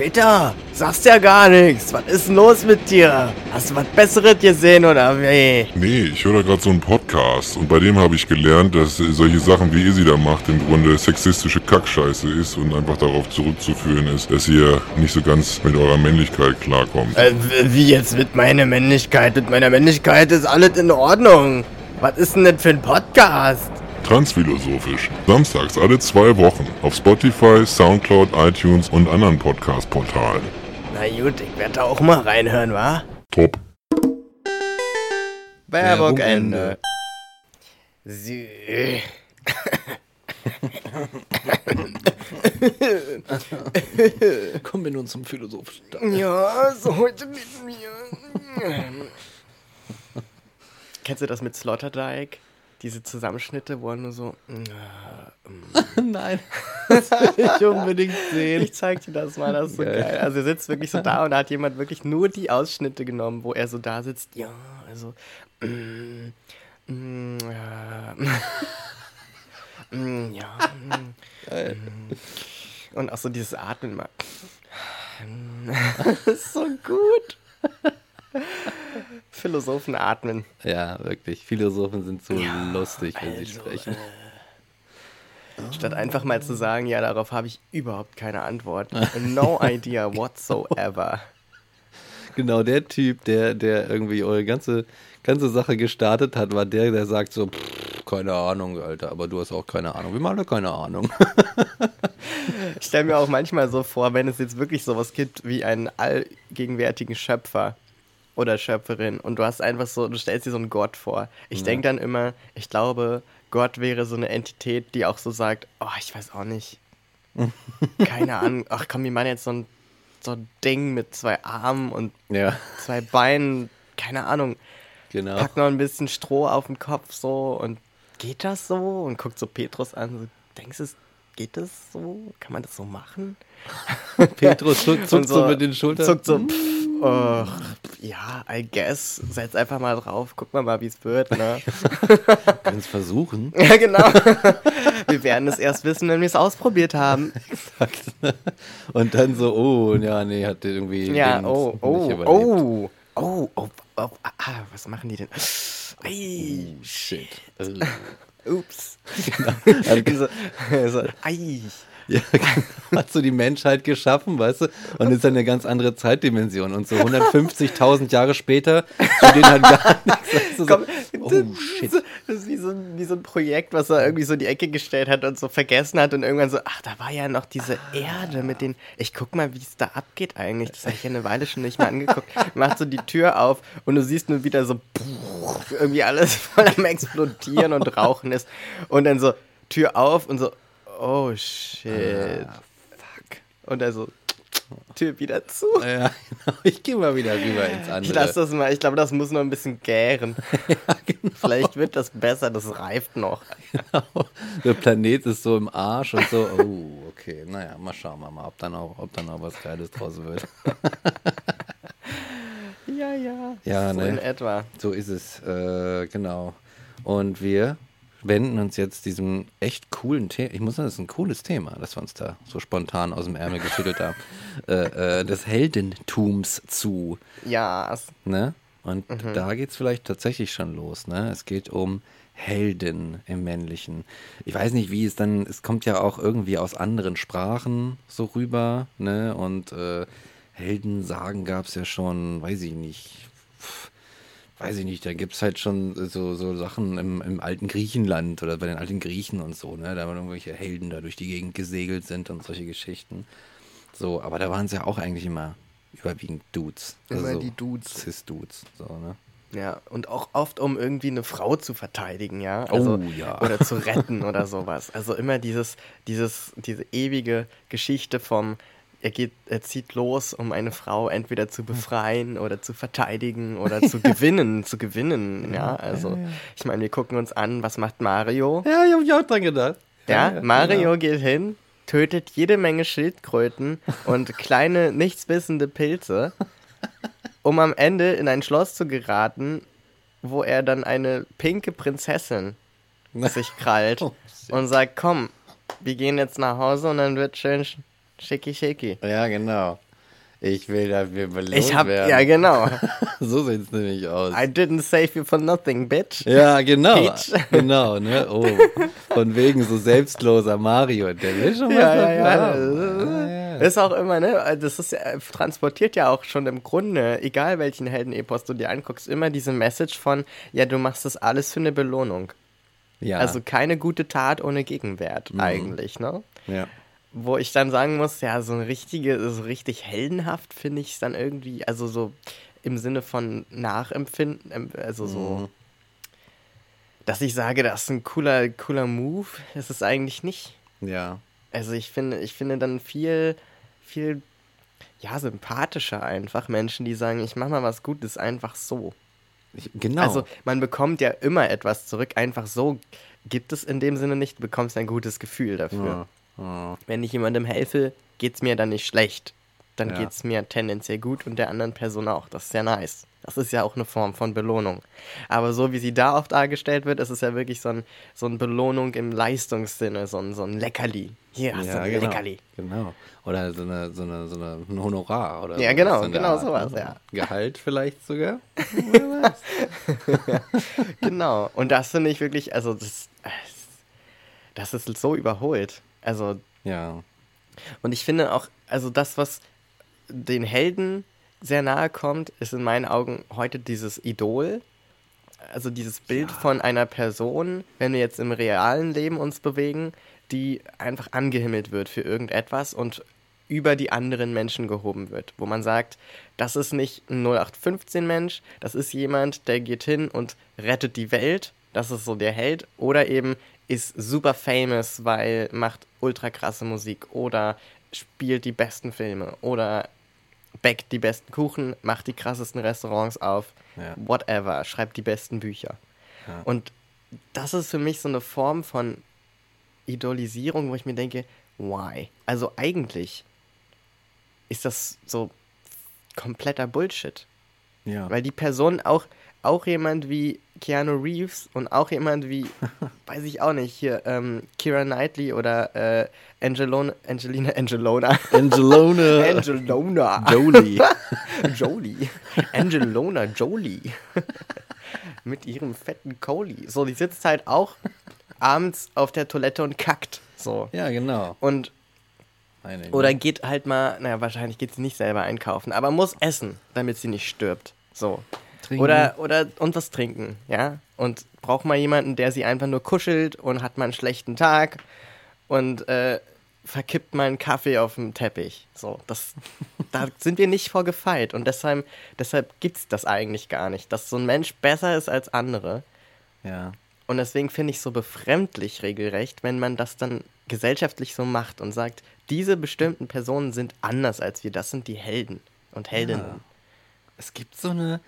Peter, sagst ja gar nichts. Was ist denn los mit dir? Hast du was Besseres gesehen oder wie? Nee, ich höre gerade so einen Podcast und bei dem habe ich gelernt, dass solche Sachen, wie ihr sie da macht, im Grunde sexistische Kackscheiße ist und einfach darauf zurückzuführen ist, dass ihr nicht so ganz mit eurer Männlichkeit klarkommt. Äh, wie jetzt mit meiner Männlichkeit? Mit meiner Männlichkeit ist alles in Ordnung. Was ist denn das für ein Podcast? Transphilosophisch. Samstags alle zwei Wochen auf Spotify, Soundcloud, iTunes und anderen Podcast-Portalen. Na gut, ich werde da auch mal reinhören, wa? Top. Werbung Ende. So. [laughs] Kommen wir nun zum philosophischen Ja, so heute mit mir. Kennst du das mit Sloterdijk? Diese Zusammenschnitte, wo er nur so. [laughs] Nein, das will ich unbedingt sehen. Ich zeig dir das mal, das ist so Geil. geil. Also er sitzt wirklich so da und da hat jemand wirklich nur die Ausschnitte genommen, wo er so da sitzt. Ja, also. Mm, mm, ja, [laughs] mm, ja. Mm, mm. Und auch so dieses Atmen mal. [laughs] Das ist so gut. Philosophen atmen. Ja, wirklich. Philosophen sind so lustig, wenn sie also, sprechen. Statt einfach mal zu sagen, ja, darauf habe ich überhaupt keine Antwort. [laughs] No idea whatsoever. Genau, der Typ, der, der irgendwie eure ganze, ganze Sache gestartet hat, war der, der sagt so, "Pff, keine Ahnung, Alter, aber du hast auch keine Ahnung. Wir haben alle keine Ahnung. Ich stelle mir auch manchmal so vor, wenn es jetzt wirklich sowas gibt wie einen allgegenwärtigen Schöpfer oder Schöpferin und du hast einfach so, du stellst dir so einen Gott vor. Ich denke dann immer, ich glaube, Gott wäre so eine Entität, die auch so sagt, oh, ich weiß auch nicht. [laughs] Keine Ahnung. Ach komm, wir machen jetzt so ein, so ein Ding mit zwei Armen und ja, zwei Beinen. Keine Ahnung. genau. Pack noch ein bisschen Stroh auf den Kopf so und geht das so? Und guckt so Petrus an, so, denkst du, es geht das so? Kann man das so machen? [laughs] Petrus zuckt, [laughs] zuckt so, mit den Schultern. Zuckt so, pff, oh, ja, I guess. Setz einfach mal drauf, guck mal mal, wie es wird. Ne? [laughs] Können es versuchen. [laughs] ja, genau. Wir werden es erst wissen, wenn wir es ausprobiert haben. Und dann so, oh, ja, nee, hat irgendwie. Ja, den oh, nicht oh, oh, oh, oh, oh, ah, was machen die denn? Ei, Shit. ups. Genau. [laughs] so, so, ei. Ja, [laughs] genau. hat so die Menschheit geschaffen, weißt du? Und ist eine ganz andere Zeitdimension. Und so 150.000 Jahre später zu denen halt gar [laughs] nichts. So, Komm, oh, shit. Das ist wie so, ein, wie so ein Projekt, was er irgendwie so in die Ecke gestellt hat und so vergessen hat und irgendwann so, ach, da war ja noch diese Erde mit den, ich guck mal, wie es da abgeht eigentlich. Das habe ich ja eine Weile schon nicht mehr angeguckt. Macht so die Tür auf und du siehst nur wieder so, irgendwie alles [laughs] voll am explodieren und rauchen ist. Und dann so, Tür auf und so, oh shit. Fuck. Und dann so, Tür wieder zu. Ja, [laughs] genau. Ich gehe mal wieder rüber ins andere. Ich lasse das mal, ich glaube, das muss noch ein bisschen gären. [laughs] genau. Vielleicht wird das besser, das reift noch. [laughs] Der Planet ist so im Arsch und so, oh, okay. Naja, mal schauen wir mal, ob dann auch, ob dann auch was Geiles draus wird. Ja, ja. Ja, so ne? in etwa. So ist es, äh, genau. Und wir wenden uns jetzt diesem echt coolen Thema, ich muss sagen, das ist ein cooles Thema, das wir uns da so spontan aus dem Ärmel geschüttelt haben, [laughs] äh, äh, des Heldentums zu. Ja, es- Ne? Und Mhm. da geht es vielleicht tatsächlich schon los. Ne? Es geht um Helden im Männlichen. Ich weiß nicht, wie es dann, es kommt ja auch irgendwie aus anderen Sprachen so rüber. Ne? Und äh, Heldensagen gab es ja schon, weiß ich nicht. Pff, weiß ich nicht, da gibt es halt schon so, so Sachen im, im alten Griechenland oder bei den alten Griechen und so, ne? Da waren irgendwelche Helden da durch die Gegend gesegelt sind und solche Geschichten. So, aber da waren es ja auch eigentlich immer überwiegend Dudes. Also Immer die Dudes. Cis-Dudes, so, ne? ja, und auch oft, um irgendwie eine Frau zu verteidigen, ja. Also, Oh, ja. Oder zu retten oder sowas. Also immer dieses, dieses, diese ewige Geschichte vom, er geht, er zieht los, um eine Frau entweder zu befreien oder zu verteidigen oder [laughs] zu gewinnen, zu gewinnen, ja. Also, ich meine, wir gucken uns an, was macht Mario? Ja, ich hab ich auch dran gedacht. Ja, Mario genau. geht hin, tötet jede Menge Schildkröten und [laughs] kleine, nichtswissende Pilze, um am Ende in ein Schloss zu geraten, wo er dann eine pinke Prinzessin [laughs] sich krallt Oh, und sagt, komm, wir gehen jetzt nach Hause und dann wird schön schicki schicki. Ja, genau. Ich will dafür belohnt Ich hab, werden. ja genau. [laughs] so sieht es nämlich aus. I didn't save you for nothing, bitch. Ja, genau. Peach. [laughs] Genau, ne? Oh, von wegen so selbstloser Mario. Der will schon was Ja, dafür ja. Ja, ja. Ist auch immer, ne? Das ist ja, transportiert ja auch schon im Grunde, egal welchen Heldenepos du dir anguckst, immer diese Message von, ja, du machst das alles für eine Belohnung. Ja. Also keine gute Tat ohne Gegenwert eigentlich, ne? ja. Wo ich dann sagen muss, ja, so ein richtige, so richtig heldenhaft finde ich es dann irgendwie, also so im Sinne von Nachempfinden, ähm, also so, Mhm. dass ich sage, das ist ein cooler, cooler Move, ist es eigentlich nicht. Ja. Also ich finde, ich finde dann viel, viel, ja, sympathischer einfach Menschen, die sagen, ich mache mal was Gutes einfach so. Ich, genau. Also man bekommt ja immer etwas zurück, einfach so gibt es in dem Sinne nicht, du bekommst ein gutes Gefühl dafür. ja. Ja. Wenn ich jemandem helfe, geht es mir dann nicht schlecht. Dann Ja. geht es mir tendenziell gut und der anderen Person auch. Das ist ja nice. Das ist ja auch eine Form von Belohnung. Aber so wie sie da oft dargestellt wird, ist es ja wirklich so ein, so ein Belohnung im Leistungssinne, so ein, so ein Leckerli. Hier hast du Ja, ein genau. Leckerli. Genau. Oder so eine, so eine, so eine ein Honorar oder Ja, genau, genau Art, sowas, ne? ja. Gehalt vielleicht sogar. [laughs] Genau. Und das finde ich wirklich, also das, das ist so überholt. Also Ja. Und ich finde auch, also das, was den Helden sehr nahe kommt, ist in meinen Augen heute dieses Idol. Also dieses Bild von einer Person, wenn wir jetzt im realen Leben uns bewegen, die einfach angehimmelt wird für irgendetwas und über die anderen Menschen gehoben wird. Wo man sagt, das ist nicht ein 0815-Mensch, das ist jemand, der geht hin und rettet die Welt, das ist so der Held, oder eben ist super famous, weil macht ultra krasse Musik oder spielt die besten Filme oder backt die besten Kuchen, macht die krassesten Restaurants auf, Ja. whatever, schreibt die besten Bücher. Ja. Und das ist für mich so eine Form von Idolisierung, wo ich mir denke, why? Also eigentlich ist das so kompletter Bullshit. Ja. Weil die Person auch, auch jemand wie Keanu Reeves und auch jemand wie, [laughs] weiß ich auch nicht, hier, ähm, Kira Knightley oder äh, Angelona, Angelina Angelona. Angelona [laughs] Angelona. Jolie. [laughs] Jolie. Angelona Jolie. Mit ihrem fetten Coley. So, die sitzt halt auch abends auf der Toilette und kackt. So. Ja, genau. Und Meine ich. oder geht halt mal, naja, wahrscheinlich geht sie nicht selber einkaufen, aber muss essen, damit sie nicht stirbt. So. Trinken. Oder, oder, und was trinken, ja? Und braucht mal jemanden, der sie einfach nur kuschelt und hat mal einen schlechten Tag und äh, verkippt mal einen Kaffee auf dem Teppich. So, das, da sind wir nicht vor gefeit und deshalb, deshalb gibt's das eigentlich gar nicht, dass so ein Mensch besser ist als andere. Ja. Und deswegen finde ich es so befremdlich regelrecht, wenn man das dann gesellschaftlich so macht und sagt, diese bestimmten Personen sind anders als wir, das sind die Helden und Heldinnen. Es gibt so eine,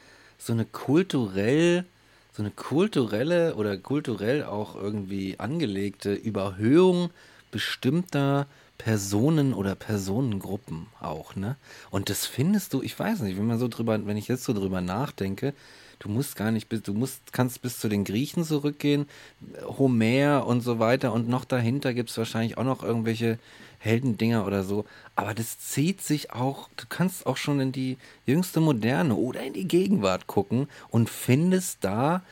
so eine kulturell, so eine kulturelle oder kulturell auch irgendwie angelegte Überhöhung bestimmter Personen oder Personengruppen auch, ne? Und das findest du, ich weiß nicht, wenn man so drüber, wenn ich jetzt so drüber nachdenke, du musst gar nicht bis, du musst, kannst bis zu den Griechen zurückgehen, Homer und so weiter und noch dahinter gibt es wahrscheinlich auch noch irgendwelche Heldendinger oder so. Aber das zieht sich auch, du kannst auch schon in die jüngste Moderne oder in die Gegenwart gucken und findest da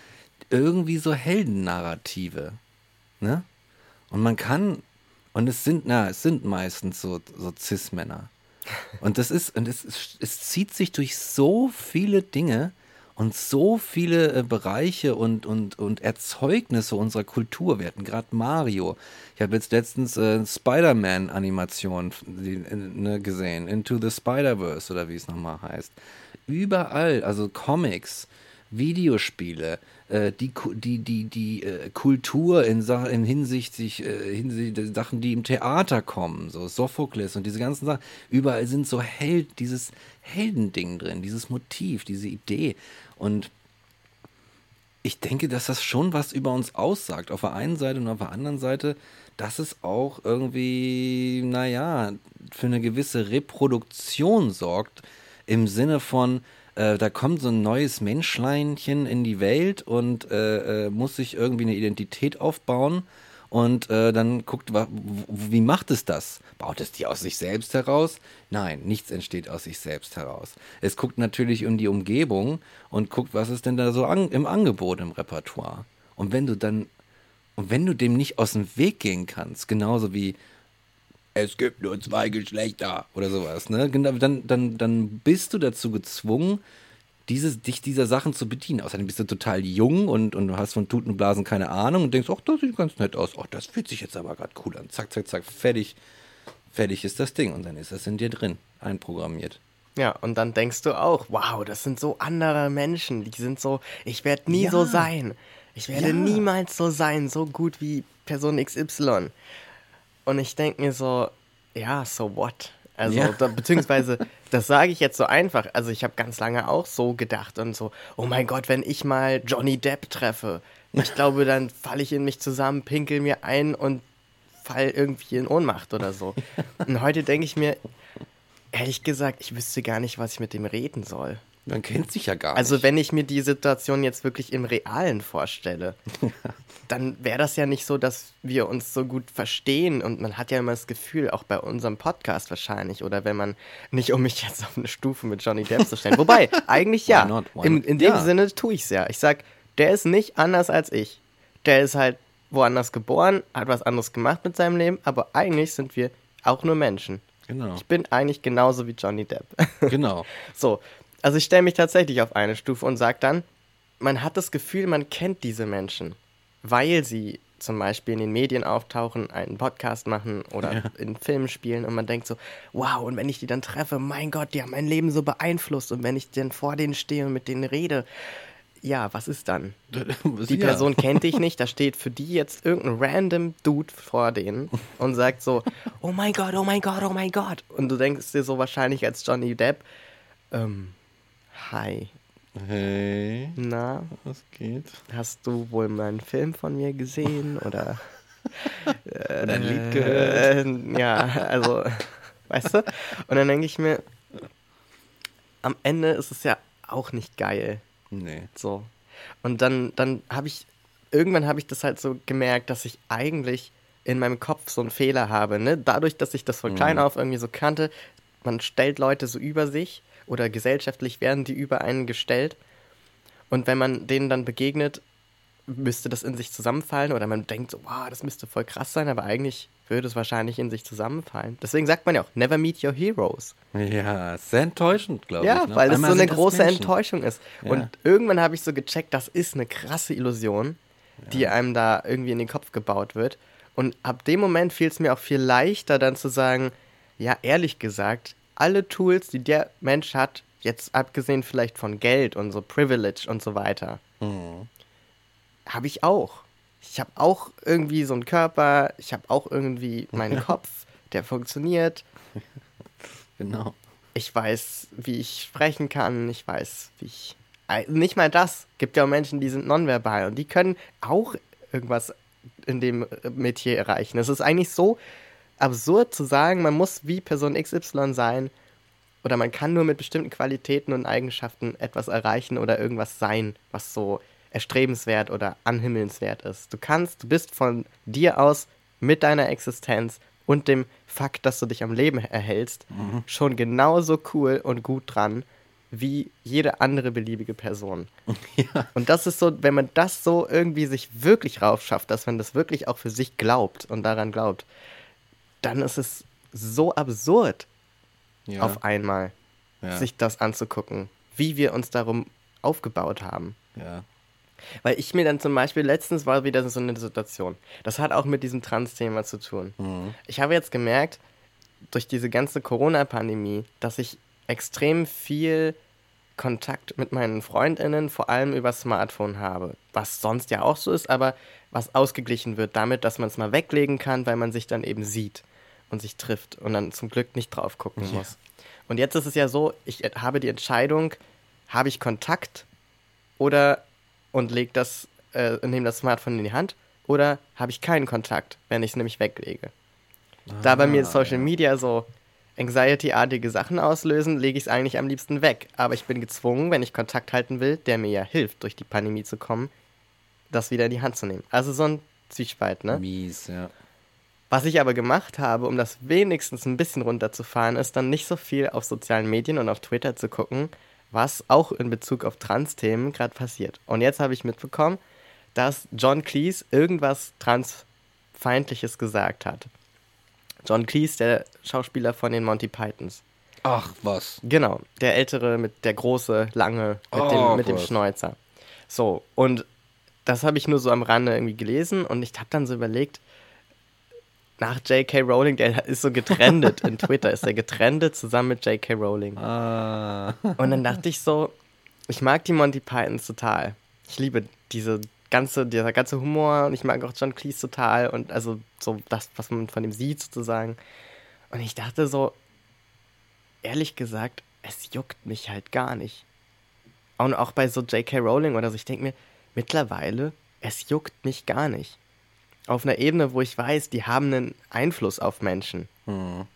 irgendwie so Heldennarrative. Ne? Und man kann, und es sind, na, es sind meistens so, so Cis-Männer. Und das ist, und es, es zieht sich durch so viele Dinge und so viele äh, Bereiche und, und, und Erzeugnisse unserer Kultur. Wir hatten gerade Mario. Ich habe jetzt letztens äh, Spider-Man-Animation äh, ne, gesehen. Into the Spider-Verse oder wie es nochmal heißt. Überall, also Comics, Videospiele, äh, die, die, die, die äh, Kultur in, in hinsichtlich, äh, hinsichtlich der Sachen, die im Theater kommen, so Sophokles und diese ganzen Sachen. Überall sind so Held, dieses Heldending drin, dieses Motiv, diese Idee. Und ich denke, dass das schon was über uns aussagt. Auf der einen Seite und auf der anderen Seite, dass es auch irgendwie, naja, für eine gewisse Reproduktion sorgt. Im Sinne von, äh, da kommt so ein neues Menschleinchen in die Welt und äh, äh, muss sich irgendwie eine Identität aufbauen. Und äh, dann guckt, wie macht es das? Baut es die aus sich selbst heraus? Nein, nichts entsteht aus sich selbst heraus. Es guckt natürlich um die Umgebung und guckt, was ist denn da so an, im Angebot im Repertoire. Und wenn du dann, und wenn du dem nicht aus dem Weg gehen kannst, genauso wie es gibt nur zwei Geschlechter oder sowas, ne? Genau, dann, dann, dann bist du dazu gezwungen, dieses, dich dieser Sachen zu bedienen. Außerdem bist du total jung und, und du hast von Tuten und Blasen keine Ahnung und denkst, ach, das sieht ganz nett aus. Ach, das fühlt sich jetzt aber gerade cool an. Zack, zack, zack, fertig. Fertig ist das Ding und dann ist das in dir drin, einprogrammiert. Ja, und dann denkst du auch, wow, das sind so andere Menschen, die sind so, ich werde nie Ja. so sein. Ich werde Ja. niemals so sein, so gut wie Person XY. Und ich denke mir so, ja, so what? Also, Ja. da, beziehungsweise, das sage ich jetzt so einfach. Also, ich habe ganz lange auch so gedacht und so, oh mein Gott, wenn ich mal Johnny Depp treffe, ich glaube, dann falle ich in mich zusammen, pinkel mir ein und fall irgendwie in Ohnmacht oder so. [laughs] Und heute denke ich mir, ehrlich gesagt, ich wüsste gar nicht, was ich mit dem reden soll. Man kennt sich ja gar Also nicht. wenn ich mir die Situation jetzt wirklich im Realen vorstelle, [laughs] dann wäre das ja nicht so, dass wir uns so gut verstehen und man hat ja immer das Gefühl, auch bei unserem Podcast wahrscheinlich, oder wenn man nicht um mich jetzt auf eine Stufe mit Johnny Depp zu stellen. Wobei, [laughs] eigentlich ja. Why not? Why not? in dem Ja. Sinne tue ich es ja. Ich sag, der ist nicht anders als ich. Der ist halt woanders geboren, hat was anderes gemacht mit seinem Leben, aber eigentlich sind wir auch nur Menschen. Genau. Ich bin eigentlich genauso wie Johnny Depp. [laughs] Genau. So, also ich stelle mich tatsächlich auf eine Stufe und sage dann, man hat das Gefühl, man kennt diese Menschen, weil sie zum Beispiel in den Medien auftauchen, einen Podcast machen oder in Filmen spielen und man denkt so, wow, und wenn ich die dann treffe, mein Gott, die haben mein Leben so beeinflusst und wenn ich dann vor denen stehe und mit denen rede, ja, was ist dann? [laughs] Die Ja. Person kennt dich nicht, da steht für die jetzt irgendein random Dude vor denen und sagt so, oh mein Gott, oh mein Gott, oh mein Gott. Und du denkst dir so wahrscheinlich als Johnny Depp, ähm, hi, Hey, na, was geht? hast du wohl mal einen Film von mir gesehen oder [laughs] Oder ein Lied gehört? äh, ja, also, weißt du? Und dann denke ich mir, am Ende ist es ja auch nicht geil. Nee. So. Und dann, dann habe ich, irgendwann habe ich das halt so gemerkt, dass ich eigentlich in meinem Kopf so einen Fehler habe. Ne? Dadurch, dass ich das von klein auf irgendwie so kannte, man stellt Leute so über sich oder gesellschaftlich werden die über einen gestellt. Und wenn man denen dann begegnet, müsste das in sich zusammenfallen oder man denkt so, wow, das müsste voll krass sein, aber eigentlich würde es wahrscheinlich in sich zusammenfallen. Deswegen sagt man ja auch, never meet your heroes. Ja, sehr enttäuschend, glaube Ja, ich. ne? weil es so eine große Menschen. Enttäuschung ist. Ja. Und irgendwann habe ich so gecheckt, das ist eine krasse Illusion, die einem da irgendwie in den Kopf gebaut wird. Und ab dem Moment fiel es mir auch viel leichter, dann zu sagen, ja, ehrlich gesagt, alle Tools, die der Mensch hat, jetzt abgesehen vielleicht von Geld und so Privilege und so weiter, Mhm. habe ich auch. Ich habe auch irgendwie so einen Körper, ich habe auch irgendwie meinen [laughs] Kopf, der funktioniert. Genau. Ich weiß, wie ich sprechen kann, ich weiß, wie ich. Nicht mal das. Gibt ja auch Menschen, die sind nonverbal und die können auch irgendwas in dem Metier erreichen. Es ist eigentlich so absurd zu sagen, man muss wie Person XY sein oder man kann nur mit bestimmten Qualitäten und Eigenschaften etwas erreichen oder irgendwas sein, was so erstrebenswert oder anhimmelnswert ist. Du kannst, du bist von dir aus mit deiner Existenz und dem Fakt, dass du dich am Leben erhältst, schon genauso cool und gut dran wie jede andere beliebige Person. [laughs] Und das ist so, wenn man das so irgendwie sich wirklich raufschafft, dass man das wirklich auch für sich glaubt und daran glaubt, dann ist es so absurd, Ja. auf einmal ja. sich das anzugucken, wie wir uns darum aufgebaut haben. ja. Weil ich mir dann zum Beispiel, letztens war wieder so eine Situation, das hat auch mit diesem Trans-Thema zu tun. Mhm. Ich habe jetzt gemerkt, durch diese ganze Corona-Pandemie, dass ich extrem viel Kontakt mit meinen Freundinnen, vor allem über Smartphone habe. Was sonst ja auch so ist, aber was ausgeglichen wird damit, dass man es mal weglegen kann, weil man sich dann eben sieht und sich trifft und dann zum Glück nicht drauf gucken Ja. muss. Und jetzt ist es ja so, ich habe die Entscheidung, habe ich Kontakt oder und leg das, äh, nehme das Smartphone in die Hand oder habe ich keinen Kontakt, wenn ich es nämlich weglege. Da bei mir Social Media so Anxiety-artige Sachen auslösen, lege ich es eigentlich am liebsten weg. Aber ich bin gezwungen, wenn ich Kontakt halten will, der mir ja hilft, durch die Pandemie zu kommen, das wieder in die Hand zu nehmen. Also so ein Zwiespalt, ne? Mies, ja. Was ich aber gemacht habe, um das wenigstens ein bisschen runterzufahren, ist dann nicht so viel auf sozialen Medien und auf Twitter zu gucken, was auch in Bezug auf Trans-Themen gerade passiert. Und jetzt habe ich mitbekommen, dass John Cleese irgendwas transfeindliches gesagt hat. John Cleese, der Schauspieler von den Monty Pythons. Ach, was. Genau, der ältere mit der große, lange, mit, Oh, dem, mit dem. Schnäuzer. So, und das habe ich nur so am Rande irgendwie gelesen und ich habe dann so überlegt, nach J.K. Rowling, der [laughs] ist so getrendet in Twitter, ist er getrendet zusammen mit J.K. Rowling. Ah. Und dann dachte ich so, ich mag die Monty Pythons total. Ich liebe diese ganze, dieser ganze Humor und ich mag auch John Cleese total und also so das, was man von ihm sieht sozusagen. Und ich dachte so, ehrlich gesagt, es juckt mich halt gar nicht. Und auch bei so J.K. Rowling oder so, ich denke mir, mittlerweile, es juckt mich gar nicht. Auf einer Ebene, wo ich weiß, die haben einen Einfluss auf Menschen. Hm.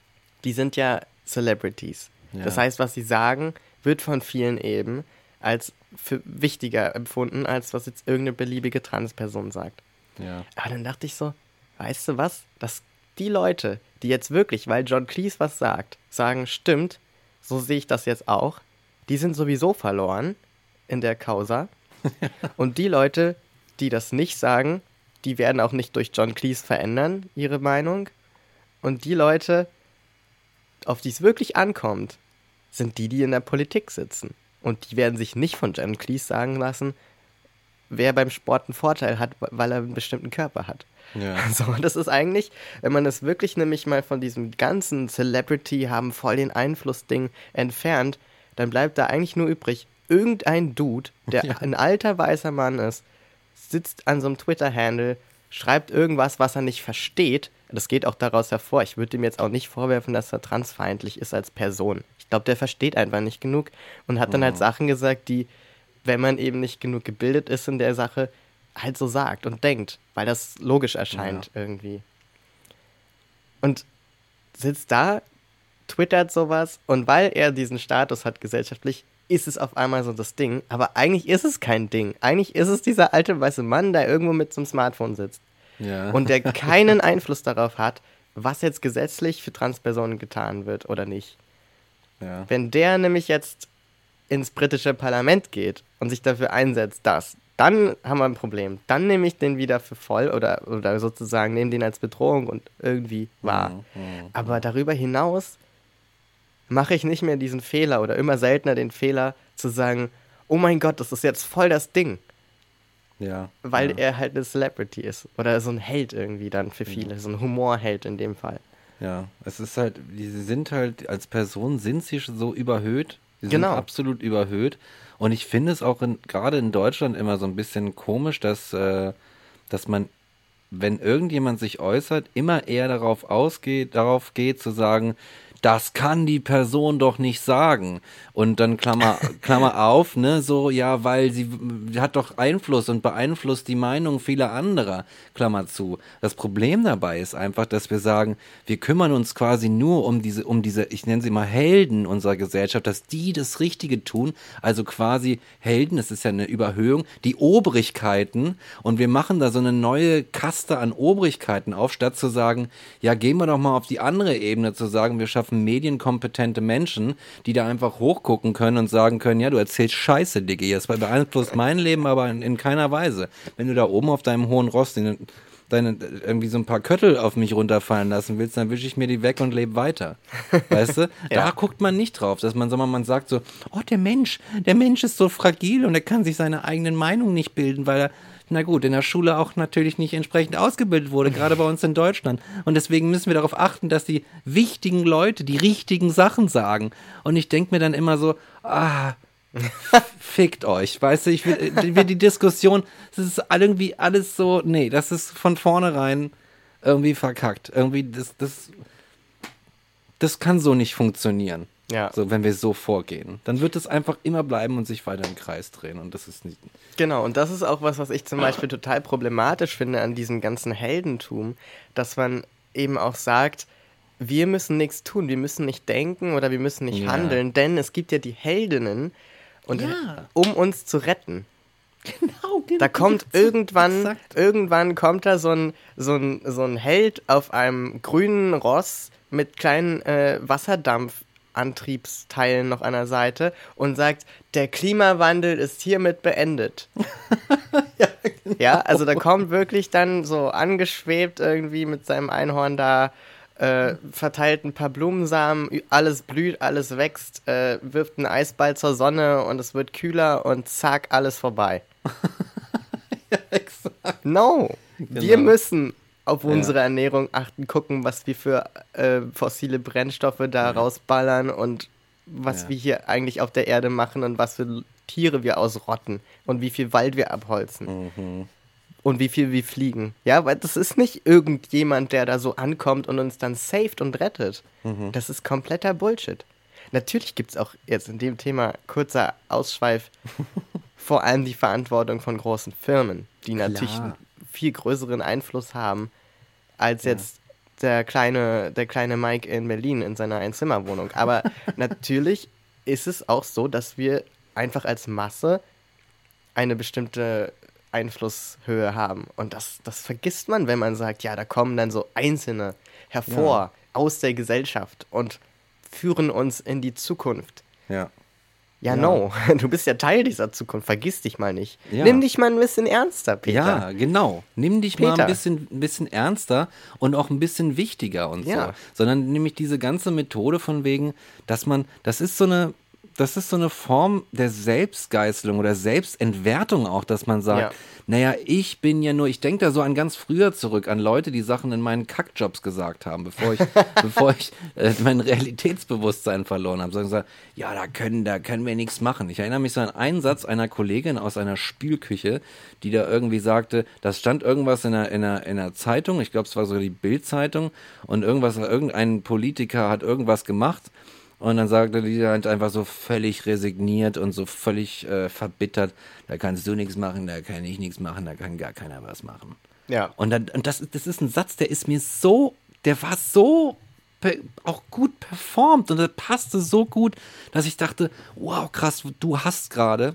Die sind ja Celebrities. Ja. Das heißt, was sie sagen, wird von vielen eben als für wichtiger empfunden, als was jetzt irgendeine beliebige Transperson sagt. Ja. Aber dann dachte ich so, weißt du was? Dass die Leute, die jetzt wirklich, weil John Cleese was sagt, sagen, stimmt, so sehe ich das jetzt auch, die sind sowieso verloren in der Causa. [laughs] Und die Leute, die das nicht sagen, die werden auch nicht durch John Cleese verändern, ihre Meinung. Und die Leute, auf die es wirklich ankommt, sind die, die in der Politik sitzen. Und die werden sich nicht von John Cleese sagen lassen, wer beim Sport einen Vorteil hat, weil er einen bestimmten Körper hat. Ja. [laughs] So, das ist eigentlich, wenn man es wirklich nämlich mal von diesem ganzen Celebrity haben voll den Einfluss-Ding entfernt, dann bleibt da eigentlich nur übrig, irgendein Dude, der [laughs] Ja. ein alter weißer Mann ist, sitzt an so einem Twitter-Handle, schreibt irgendwas, was er nicht versteht. Das geht auch daraus hervor. Ich würde ihm jetzt auch nicht vorwerfen, dass er transfeindlich ist als Person. Ich glaube, der versteht einfach nicht genug und hat dann halt Sachen gesagt, die, wenn man eben nicht genug gebildet ist in der Sache, halt so sagt und denkt, weil das logisch erscheint irgendwie. Und sitzt da, twittert sowas und weil er diesen Status hat gesellschaftlich, ist es auf einmal so das Ding. Aber eigentlich ist es kein Ding. Eigentlich ist es dieser alte weiße Mann, der irgendwo mit einem Smartphone sitzt Ja. und der keinen [laughs] Einfluss darauf hat, was jetzt gesetzlich für Transpersonen getan wird oder nicht. Ja. Wenn der nämlich jetzt ins britische Parlament geht und sich dafür einsetzt, dass, dann haben wir ein Problem. Dann nehme ich den wieder für voll oder, oder sozusagen nehme den als Bedrohung und irgendwie wahr. Mhm, Aber darüber hinaus mache ich nicht mehr diesen Fehler oder immer seltener den Fehler zu sagen, oh mein Gott, das ist jetzt voll das Ding, Ja. weil ja. er halt eine Celebrity ist oder so ein Held irgendwie dann für viele, so ein Humorheld in dem Fall. Ja, es ist halt, die sind halt, als Person sind sie schon so überhöht. Sie Genau. sind absolut überhöht. Und ich finde es auch gerade in Deutschland immer so ein bisschen komisch, dass, äh, dass man, wenn irgendjemand sich äußert, immer eher darauf ausgeht, darauf geht zu sagen, das kann die Person doch nicht sagen. Und dann Klammer, [laughs] Klammer auf, ne, so, ja, weil sie hat doch Einfluss und beeinflusst die Meinung vieler anderer, Klammer zu. Das Problem dabei ist einfach, dass wir sagen, wir kümmern uns quasi nur um diese, um diese, ich nenne sie mal Helden unserer Gesellschaft, dass die das Richtige tun, also quasi Helden, das ist ja eine Überhöhung, die Obrigkeiten und wir machen da so eine neue Kaste an Obrigkeiten auf, statt zu sagen, ja, gehen wir doch mal auf die andere Ebene, zu sagen, wir schaffen medienkompetente Menschen, die da einfach hochgucken können und sagen können, ja, du erzählst Scheiße, Diggi, das beeinflusst mein Leben, aber in, in keiner Weise. Wenn du da oben auf deinem hohen Ross den, deine, irgendwie so ein paar Köttel auf mich runterfallen lassen willst, dann wische ich mir die weg und lebe weiter. Weißt du? [laughs] Da guckt man nicht drauf, dass man, sondern man sagt so, oh, der Mensch, der Mensch ist so fragil und er kann sich seine eigenen Meinungen nicht bilden, weil er na gut, in der Schule auch natürlich nicht entsprechend ausgebildet wurde, gerade bei uns in Deutschland. Und deswegen müssen wir darauf achten, dass die wichtigen Leute die richtigen Sachen sagen. Und ich denke mir dann immer so, ah, [laughs] fickt euch. Weißt du, ich will, äh, will die Diskussion, das ist irgendwie alles so, nee, das ist von vornherein irgendwie verkackt. Irgendwie, das, das, das kann so nicht funktionieren. Ja. So, wenn wir so vorgehen. Dann wird es einfach immer bleiben und sich weiter im Kreis drehen. Und das ist nicht. Genau, und das ist auch was, was ich zum Beispiel total problematisch finde an diesem ganzen Heldentum, dass man eben auch sagt, wir müssen nichts tun, wir müssen nicht denken oder wir müssen nicht Ja. handeln, denn es gibt ja die Heldinnen, und Ja. um uns zu retten. Genau, genau. Da kommt irgendwann, Exakt. irgendwann kommt da so ein, so ein, so ein Held auf einem grünen Ross mit kleinen äh, Wasserdampfantriebsteilen noch an der Seite und sagt, der Klimawandel ist hiermit beendet. [laughs] ja, also da kommt wirklich dann so angeschwebt irgendwie mit seinem Einhorn da, äh, verteilt ein paar Blumensamen, alles blüht, alles wächst, äh, wirft einen Eisball zur Sonne und es wird kühler und zack, alles vorbei. [laughs] Exakt. No, wir Genau. müssen auf unsere Ernährung achten, gucken, was wir für äh, fossile Brennstoffe da rausballern und was Ja. wir hier eigentlich auf der Erde machen und was für Tiere wir ausrotten und wie viel Wald wir abholzen Mhm. und wie viel wir fliegen. Ja, weil das ist nicht irgendjemand, der da so ankommt und uns dann saved und rettet. Mhm. Das ist kompletter Bullshit. Natürlich gibt es auch jetzt in dem Thema kurzer Ausschweif [laughs] vor allem die Verantwortung von großen Firmen, die natürlich Klar. einen viel größeren Einfluss haben als jetzt der kleine, der kleine Mike in Berlin in seiner Einzimmerwohnung. Aber [laughs] natürlich ist es auch so, dass wir einfach als Masse eine bestimmte Einflusshöhe haben. Und das, das vergisst man, wenn man sagt, ja, da kommen dann so Einzelne hervor aus der Gesellschaft und führen uns in die Zukunft. Ja. Ja, Ja. no, [laughs] du bist ja Teil dieser Zukunft, vergiss dich mal nicht. Ja. Nimm dich mal ein bisschen ernster, Peter. Ja, genau. Nimm dich mal Peter. ein bisschen, ein bisschen ernster und auch ein bisschen wichtiger und Ja. so. Sondern nämlich diese ganze Methode von wegen, dass man, das ist so eine, das ist so eine Form der Selbstgeißelung oder Selbstentwertung auch, dass man sagt, Ja. naja, ich bin ja nur, ich denke da so an ganz früher zurück, an Leute, die Sachen in meinen Kackjobs gesagt haben, bevor ich, [laughs] bevor ich äh, mein Realitätsbewusstsein verloren habe. Sagen sie, ja, da können, da können wir nichts machen. Ich erinnere mich so an einen Satz einer Kollegin aus einer Spülküche, die da irgendwie sagte, das stand irgendwas in der, in der, in der Zeitung, ich glaube, es war so die Bild-Zeitung, und irgendwas, irgendein Politiker hat irgendwas gemacht. Und dann sagte die halt einfach so völlig resigniert und so völlig äh, verbittert, da kannst du nichts machen, da kann ich nichts machen, da kann gar keiner was machen. Ja. Und, dann, und das, das ist ein Satz, der ist mir so, der war so auch gut performt und der passte so gut, dass ich dachte, wow, krass, du hast gerade,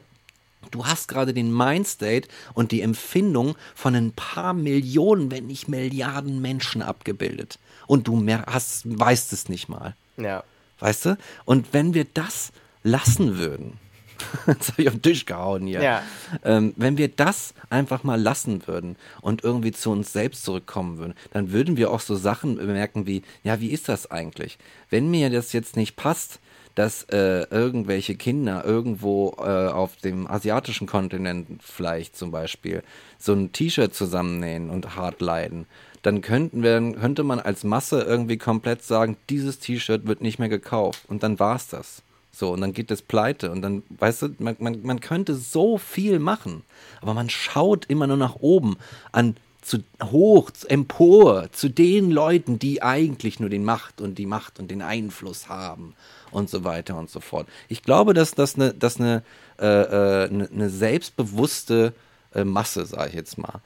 du hast gerade den Mindstate und die Empfindung von ein paar Millionen, wenn nicht Milliarden Menschen abgebildet. Und du mer hast, weißt es nicht mal. Ja. Weißt du? Und wenn wir das lassen würden, [laughs] jetzt habe ich auf den Tisch gehauen hier, Ja. ähm, wenn wir das einfach mal lassen würden und irgendwie zu uns selbst zurückkommen würden, dann würden wir auch so Sachen bemerken wie, ja, wie ist das eigentlich? Wenn mir das jetzt nicht passt, dass äh, irgendwelche Kinder irgendwo äh, auf dem asiatischen Kontinent vielleicht zum Beispiel so ein T-Shirt zusammennähen und hart leiden, dann könnten wir, könnte man als Masse irgendwie komplett sagen, dieses T-Shirt wird nicht mehr gekauft und dann war's das. So, und dann geht es pleite und dann, weißt du, man, man, man könnte so viel machen, aber man schaut immer nur nach oben, an zu hoch, zu- empor, zu den Leuten, die eigentlich nur den Macht und die Macht und den Einfluss haben und so weiter und so fort. Ich glaube, dass das eine, dass eine, äh, äh, eine, eine selbstbewusste äh, Masse, sage ich jetzt mal,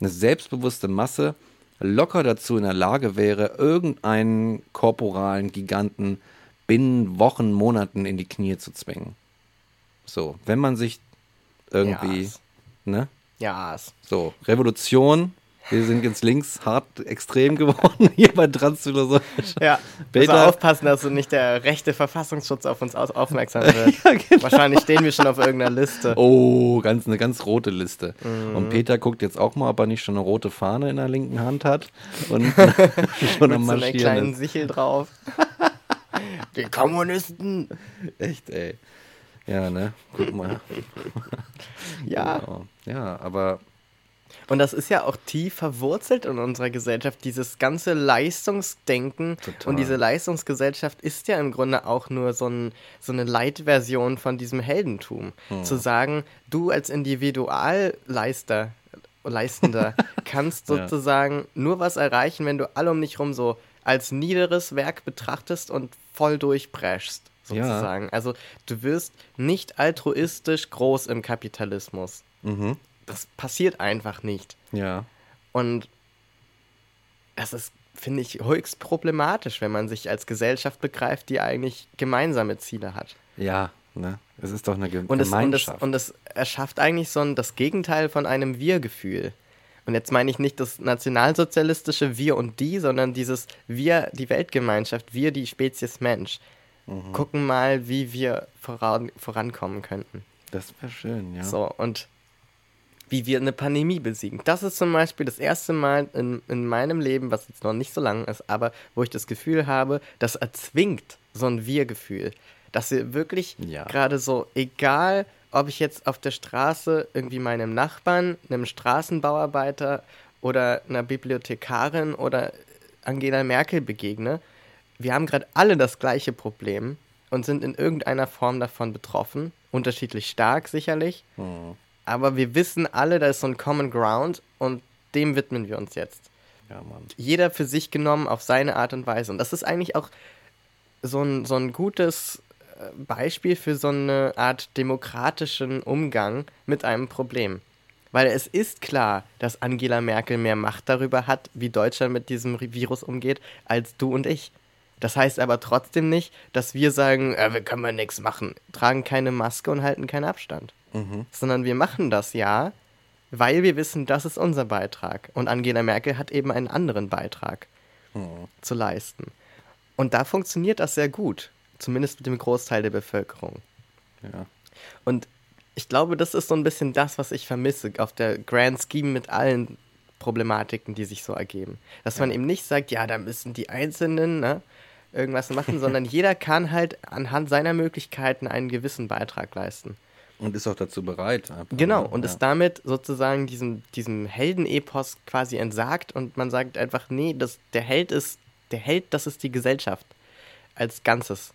eine selbstbewusste Masse locker dazu in der Lage wäre, irgendeinen korporalen Giganten binnen Wochen, Monaten in die Knie zu zwingen. So, wenn man sich irgendwie, Yes. ne? Ja, es- So, Revolution. Wir sind jetzt links hart extrem geworden hier bei Transphilosophisch. ja. Peter- Peter. aufpassen, dass so nicht der rechte Verfassungsschutz auf uns aufmerksam [laughs] wird. Ja, genau. Wahrscheinlich stehen wir schon auf irgendeiner Liste. Oh, ganz, eine ganz rote Liste. Mhm. Und Peter guckt jetzt auch mal, ob er nicht schon eine rote Fahne in der linken Hand hat und [laughs] schon am Mit so einer Marschieren kleinen ist. Sichel drauf. [laughs] Die Kommunisten. Echt, ey. Ja, ne? Guck mal. Ja. Genau. Ja, aber Und das ist ja auch tief verwurzelt in unserer Gesellschaft, dieses ganze Leistungsdenken. Total. Und diese Leistungsgesellschaft ist ja im Grunde auch nur so, ein, so eine Leitversion von diesem Heldentum. Hm. Zu sagen, du als Individualleister, Leistender, [laughs] kannst Ja. sozusagen nur was erreichen, wenn du alle um dich rum so als niederes Werk betrachtest und voll durchpreschst, Ja. sozusagen. Also du wirst nicht altruistisch groß im Kapitalismus. mhm. Das passiert einfach nicht. ja. Und das ist, finde ich, höchst problematisch, wenn man sich als Gesellschaft begreift, die eigentlich gemeinsame Ziele hat. Ja, Ne? Es ist doch eine Ge Und es, und, es, Gemeinschaft. und es erschafft eigentlich so ein, das Gegenteil von einem Wir-Gefühl. Und jetzt meine ich nicht das nationalsozialistische Wir und die, sondern dieses Wir, die Weltgemeinschaft, wir, die Spezies Mensch. Mhm. Gucken mal, wie wir voran, vorankommen könnten. das wäre schön, ja. So, und wie wir eine Pandemie besiegen. Das ist zum Beispiel das erste Mal in, in meinem Leben, was jetzt noch nicht so lang ist, aber wo ich das Gefühl habe, das erzwingt so ein Wir-Gefühl. Dass wir wirklich Ja. gerade so, egal ob ich jetzt auf der Straße irgendwie meinem Nachbarn, einem Straßenbauarbeiter oder einer Bibliothekarin oder Angela Merkel begegne, wir haben gerade alle das gleiche Problem und sind in irgendeiner Form davon betroffen. Unterschiedlich stark sicherlich. Hm. Aber wir wissen alle, da ist so ein Common Ground und dem widmen wir uns jetzt. Ja, Mann. Jeder für sich genommen auf seine Art und Weise. Und das ist eigentlich auch so ein, so ein gutes äh, Beispiel für so eine Art demokratischen Umgang mit einem Problem. Weil es ist klar, dass Angela Merkel mehr Macht darüber hat, wie Deutschland mit diesem Virus umgeht, als du und ich. Das heißt aber trotzdem nicht, dass wir sagen, äh, wir können mal nichts machen, tragen keine Maske und halten keinen Abstand. Sondern wir machen das ja, weil wir wissen, das ist unser Beitrag. Und Angela Merkel hat eben einen anderen Beitrag zu leisten. Und da funktioniert das sehr gut. Zumindest mit dem Großteil der Bevölkerung. Ja. Und ich glaube, das ist so ein bisschen das, was ich vermisse auf der Grand Scheme mit allen Problematiken, die sich so ergeben. Dass man eben nicht sagt, ja, da müssen die Einzelnen ne, irgendwas machen, [laughs] sondern jeder kann halt anhand seiner Möglichkeiten einen gewissen Beitrag leisten. Und ist auch dazu bereit. Einfach, Genau, ne? und ja. ist damit sozusagen diesem, diesem Heldenepos quasi entsagt und man sagt einfach, nee, das, der Held ist, der Held, das ist die Gesellschaft als Ganzes.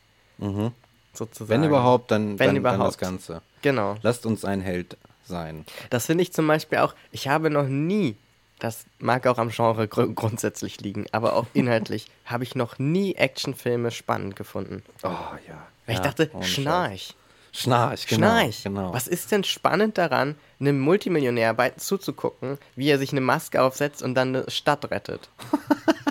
Sozusagen. Wenn überhaupt, dann, Wenn dann, überhaupt. dann das Ganze. Genau. Lasst uns ein Held sein. Das finde ich zum Beispiel auch, ich habe noch nie, das mag auch am Genre gr grundsätzlich liegen, aber auch [laughs] inhaltlich, habe ich noch nie Actionfilme spannend gefunden. Oh ja. Weil ich Ja, dachte, ohne Scheiß. Schnarch. Genau. Schnarch. Genau. Was ist denn spannend daran, einem Multimillionär bei zuzugucken, wie er sich eine Maske aufsetzt und dann eine Stadt rettet?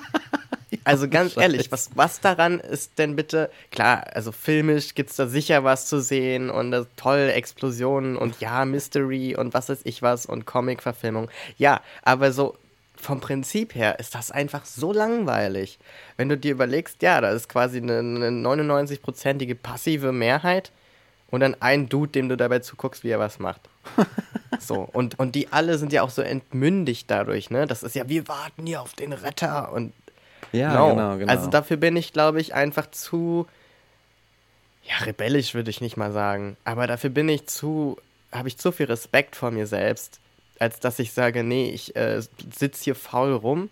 [laughs] also ganz ehrlich, was, was daran ist denn bitte, klar, also filmisch gibt es da sicher was zu sehen und äh, toll, Explosionen und ja, Mystery und was weiß ich was und Comic-Verfilmung. Ja, aber so vom Prinzip her ist das einfach so langweilig. Wenn du dir überlegst, ja, da ist quasi eine, eine 99-prozentige passive Mehrheit und dann ein Dude, dem du dabei zuguckst, wie er was macht. [laughs] So, und, und die alle sind ja auch so entmündigt dadurch, ne? Das ist ja, wir warten hier auf den Retter und ja, No. genau, genau. Also dafür bin ich, glaube ich, einfach zu, ja, rebellisch würde ich nicht mal sagen, aber dafür bin ich zu, habe ich zu viel Respekt vor mir selbst, als dass ich sage, nee, ich äh, sitze hier faul rum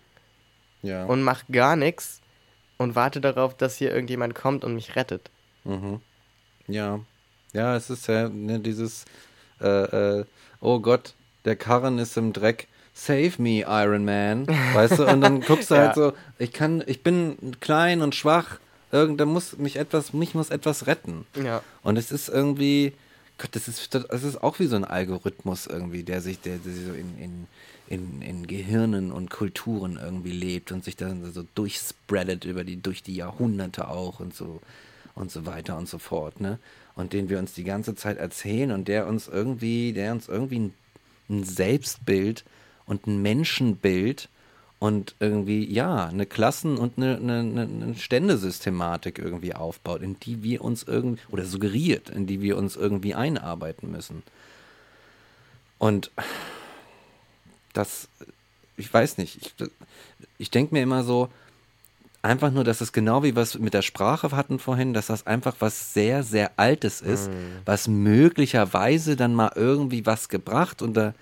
ja. und mache gar nichts und warte darauf, dass hier irgendjemand kommt und mich rettet. Ja, ja, es ist ja ne, dieses, äh, äh, oh Gott, der Karren ist im Dreck, save me, Iron Man, weißt du, und dann [laughs] guckst du Ja. halt so, ich kann, ich bin klein und schwach, irgend, da muss mich etwas, mich muss etwas retten. Ja. Und es ist irgendwie, Gott, das ist, das ist auch wie so ein Algorithmus irgendwie, der sich, der, der so in, in, in, in Gehirnen und Kulturen irgendwie lebt und sich dann so durchspreadet über die, durch die Jahrhunderte auch und so und so weiter und so fort, ne? Und den wir uns die ganze Zeit erzählen und der uns irgendwie, der uns irgendwie ein, Selbstbild und ein Menschenbild und irgendwie, ja, eine Klassen- und eine, eine, eine eine Ständesystematik irgendwie aufbaut, in die wir uns irgendwie, oder suggeriert, in die wir uns irgendwie einarbeiten müssen. Und das, ich weiß nicht, ich, ich denke mir immer so, einfach nur, dass es genau wie was mit der Sprache hatten vorhin, dass das einfach was sehr, sehr Altes ist, was möglicherweise dann mal irgendwie was gebracht oder,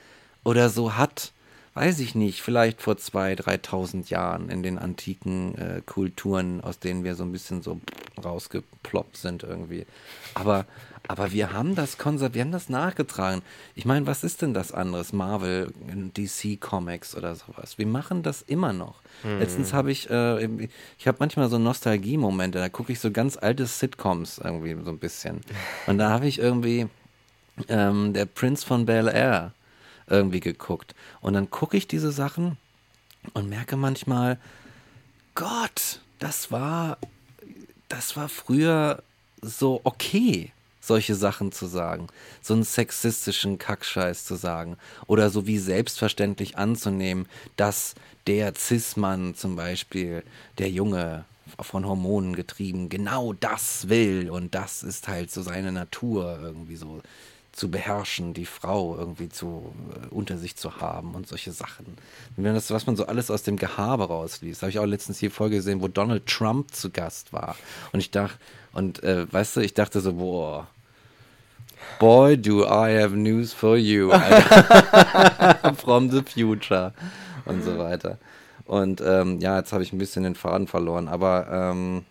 oder so hat, weiß ich nicht, vielleicht vor zwei, 3.000 Jahren in den antiken äh, Kulturen, aus denen wir so ein bisschen so rausgeploppt sind irgendwie. Aber, aber wir haben das konserviert, wir haben das nachgetragen. Ich meine, was ist denn das anderes? Marvel, DC Comics oder sowas. Wir machen das immer noch. Letztens habe ich, äh, ich habe manchmal so Nostalgie-Momente, da gucke ich so ganz alte Sitcoms irgendwie so ein bisschen. Und da habe ich irgendwie ähm, der Prince von Bel Air irgendwie geguckt. Und dann gucke ich diese Sachen und merke manchmal, Gott, das war, das war früher so okay. Solche Sachen zu sagen, so einen sexistischen Kackscheiß zu sagen oder so wie selbstverständlich anzunehmen, dass der Cis-Mann zum Beispiel, der Junge von Hormonen getrieben, genau das will und das ist halt so seine Natur irgendwie so zu beherrschen, die Frau irgendwie zu äh, unter sich zu haben und solche Sachen. Wenn das, was man so alles aus dem Gehabe rausliest, habe ich auch letztens die Folge gesehen, wo Donald Trump zu Gast war. Und ich dachte, und äh, weißt du, ich dachte so, boah, boy, do I have news for you. [laughs] Alter. [laughs] From the future. Und so weiter. Und ähm, ja, jetzt habe ich ein bisschen den Faden verloren, aber ähm,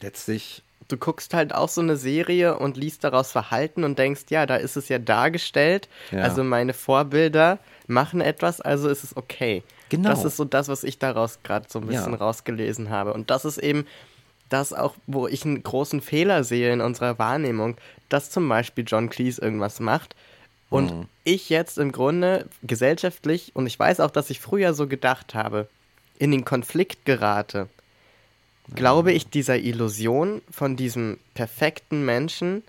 letztlich du guckst halt auch so eine Serie und liest daraus Verhalten und denkst, ja, da ist es ja dargestellt. Ja. Also meine Vorbilder machen etwas, also ist es okay. Genau. Das ist so das, was ich daraus gerade so ein bisschen Ja. rausgelesen habe. Und das ist eben das auch, wo ich einen großen Fehler sehe in unserer Wahrnehmung, dass zum Beispiel John Cleese irgendwas macht und Mhm. ich jetzt im Grunde gesellschaftlich, und ich weiß auch, dass ich früher so gedacht habe, in den Konflikt gerate glaube ich dieser Illusion von diesem perfekten Menschen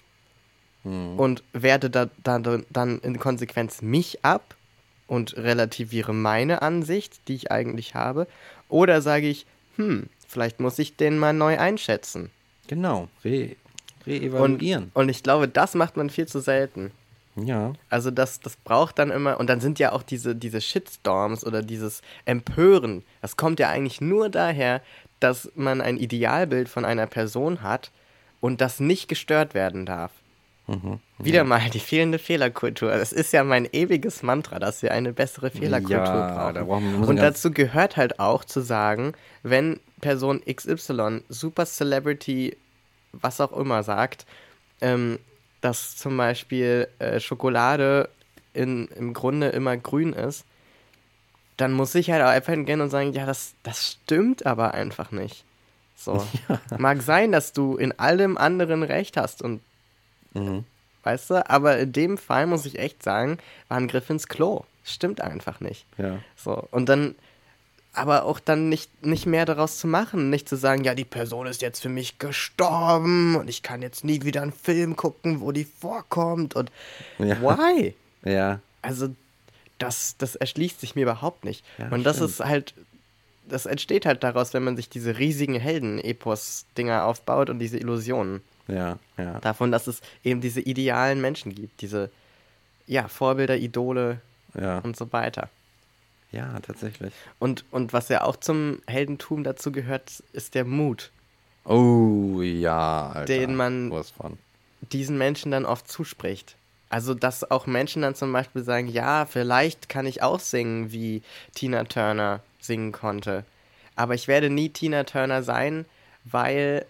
und werde da, da, dann in Konsequenz mich ab und relativiere meine Ansicht, die ich eigentlich habe, oder sage ich, hm, vielleicht muss ich den mal neu einschätzen. Genau, re Und, reevaluieren. und ich glaube, das macht man viel zu selten. ja, Also das, das braucht dann immer, und dann sind ja auch diese, diese Shitstorms oder dieses Empören, das kommt ja eigentlich nur daher, dass man ein Idealbild von einer Person hat und das nicht gestört werden darf. Wieder mal die fehlende Fehlerkultur. Das ist ja mein ewiges Mantra, dass wir eine bessere Fehlerkultur Ja, brauchen. da brauchen und dazu gehört halt auch zu sagen, wenn Person XY, Super Celebrity, was auch immer sagt, ähm, dass zum Beispiel äh, Schokolade in, im Grunde immer grün ist, dann muss ich halt auch einfach hingehen und sagen, ja, das, das stimmt aber einfach nicht. So. [laughs] Mag sein, dass du in allem anderen recht hast und Mhm. weißt du, aber in dem Fall muss ich echt sagen, war ein Griff ins Klo. Stimmt einfach nicht. ja. So, und dann, aber auch dann nicht, nicht mehr daraus zu machen, nicht zu sagen, ja, die Person ist jetzt für mich gestorben und ich kann jetzt nie wieder einen Film gucken, wo die vorkommt und Ja. why? [laughs] Ja, Also, das, das erschließt sich mir überhaupt nicht. Ja, und das stimmt. ist halt, das entsteht halt daraus, wenn man sich diese riesigen Helden-Epos-Dinger aufbaut und diese Illusionen ja, ja. davon, dass es eben diese idealen Menschen gibt, diese, ja, Vorbilder, Idole Ja, und so weiter. ja, tatsächlich. Und, und was ja auch zum Heldentum dazu gehört, ist der Mut, Oh, ja, Alter. Den man- diesen Menschen dann oft zuspricht. Also, dass auch Menschen dann zum Beispiel sagen, ja, vielleicht kann ich auch singen, wie Tina Turner singen konnte. Aber ich werde nie Tina Turner sein, weil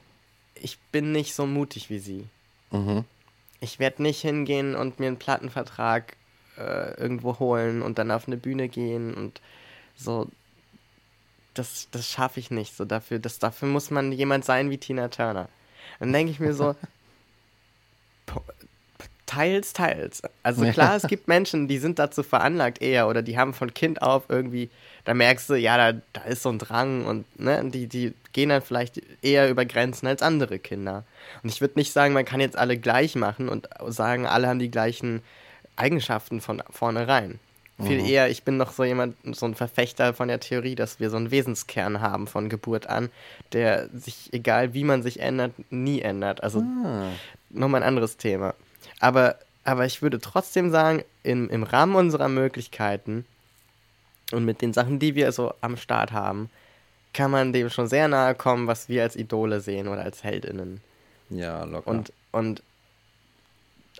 ich bin nicht so mutig wie sie. Mhm. Ich werde nicht hingehen und mir einen Plattenvertrag äh, irgendwo holen und dann auf eine Bühne gehen und so. Das, das schaffe ich nicht. So dafür, das, dafür muss man jemand sein wie Tina Turner. Dann denke ich mir so, [laughs] teils, teils. Also klar, es gibt Menschen, die sind dazu veranlagt eher oder die haben von Kind auf irgendwie, da merkst du, ja, da, da ist so ein Drang und ne, die, die gehen dann vielleicht eher über Grenzen als andere Kinder. Und ich würde nicht sagen, man kann jetzt alle gleich machen und sagen, alle haben die gleichen Eigenschaften von vornherein. Viel eher, ich bin noch so jemand, so ein Verfechter von der Theorie, dass wir so einen Wesenskern haben von Geburt an, der sich, egal wie man sich ändert, nie ändert. Also Ah. nochmal ein anderes Thema. Aber, aber ich würde trotzdem sagen, im, im Rahmen unserer Möglichkeiten und mit den Sachen, die wir so am Start haben, kann man dem schon sehr nahe kommen, was wir als Idole sehen oder als Heldinnen. Ja, locker. Und, und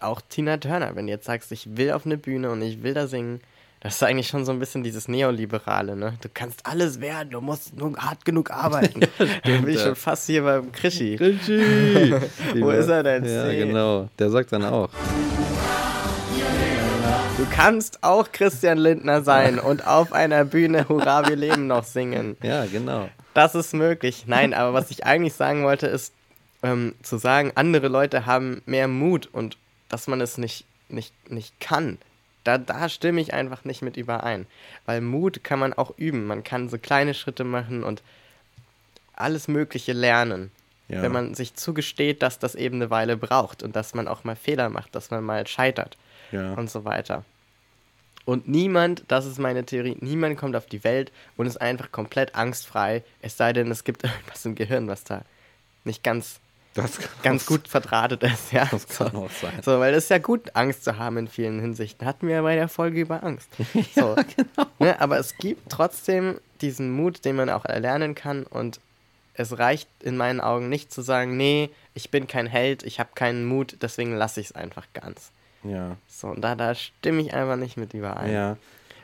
auch Tina Turner, wenn du jetzt sagst, ich will auf eine Bühne und ich will da singen, das ist eigentlich schon so ein bisschen dieses Neoliberale, ne? Du kannst alles werden, du musst nur hart genug arbeiten. [laughs] da bin ich ja. schon fast hier beim Krischi. Richie! [laughs] Wo ist er denn? Ja, genau. Der sagt dann auch. Du kannst auch Christian Lindner sein und auf einer Bühne Hurra, wir leben noch singen. [laughs] Ja, genau. Das ist möglich. Nein, aber was ich eigentlich sagen wollte, ist ähm, zu sagen, andere Leute haben mehr Mut und dass man es nicht, nicht, nicht kann. Da, da stimme ich einfach nicht mit überein. Weil Mut kann man auch üben. Man kann so kleine Schritte machen und alles Mögliche lernen. Ja. Wenn man sich zugesteht, dass das eben eine Weile braucht und dass man auch mal Fehler macht, dass man mal scheitert Ja. und so weiter. Und niemand, das ist meine Theorie, niemand kommt auf die Welt und ist einfach komplett angstfrei, es sei denn, es gibt [laughs] irgendwas im Gehirn, was da nicht ganz, ganz gut verdrahtet ist. Ja? Das kann so. auch sein. So, weil es ist ja gut, Angst zu haben in vielen Hinsichten. Hatten wir ja bei der Folge über Angst. [laughs] So. genau. ne, aber es gibt trotzdem diesen Mut, den man auch erlernen kann und es reicht in meinen Augen nicht zu sagen, nee, ich bin kein Held, ich habe keinen Mut, deswegen lasse ich es einfach ganz. Ja. So, und da, da stimme ich einfach nicht mit überein. Ja.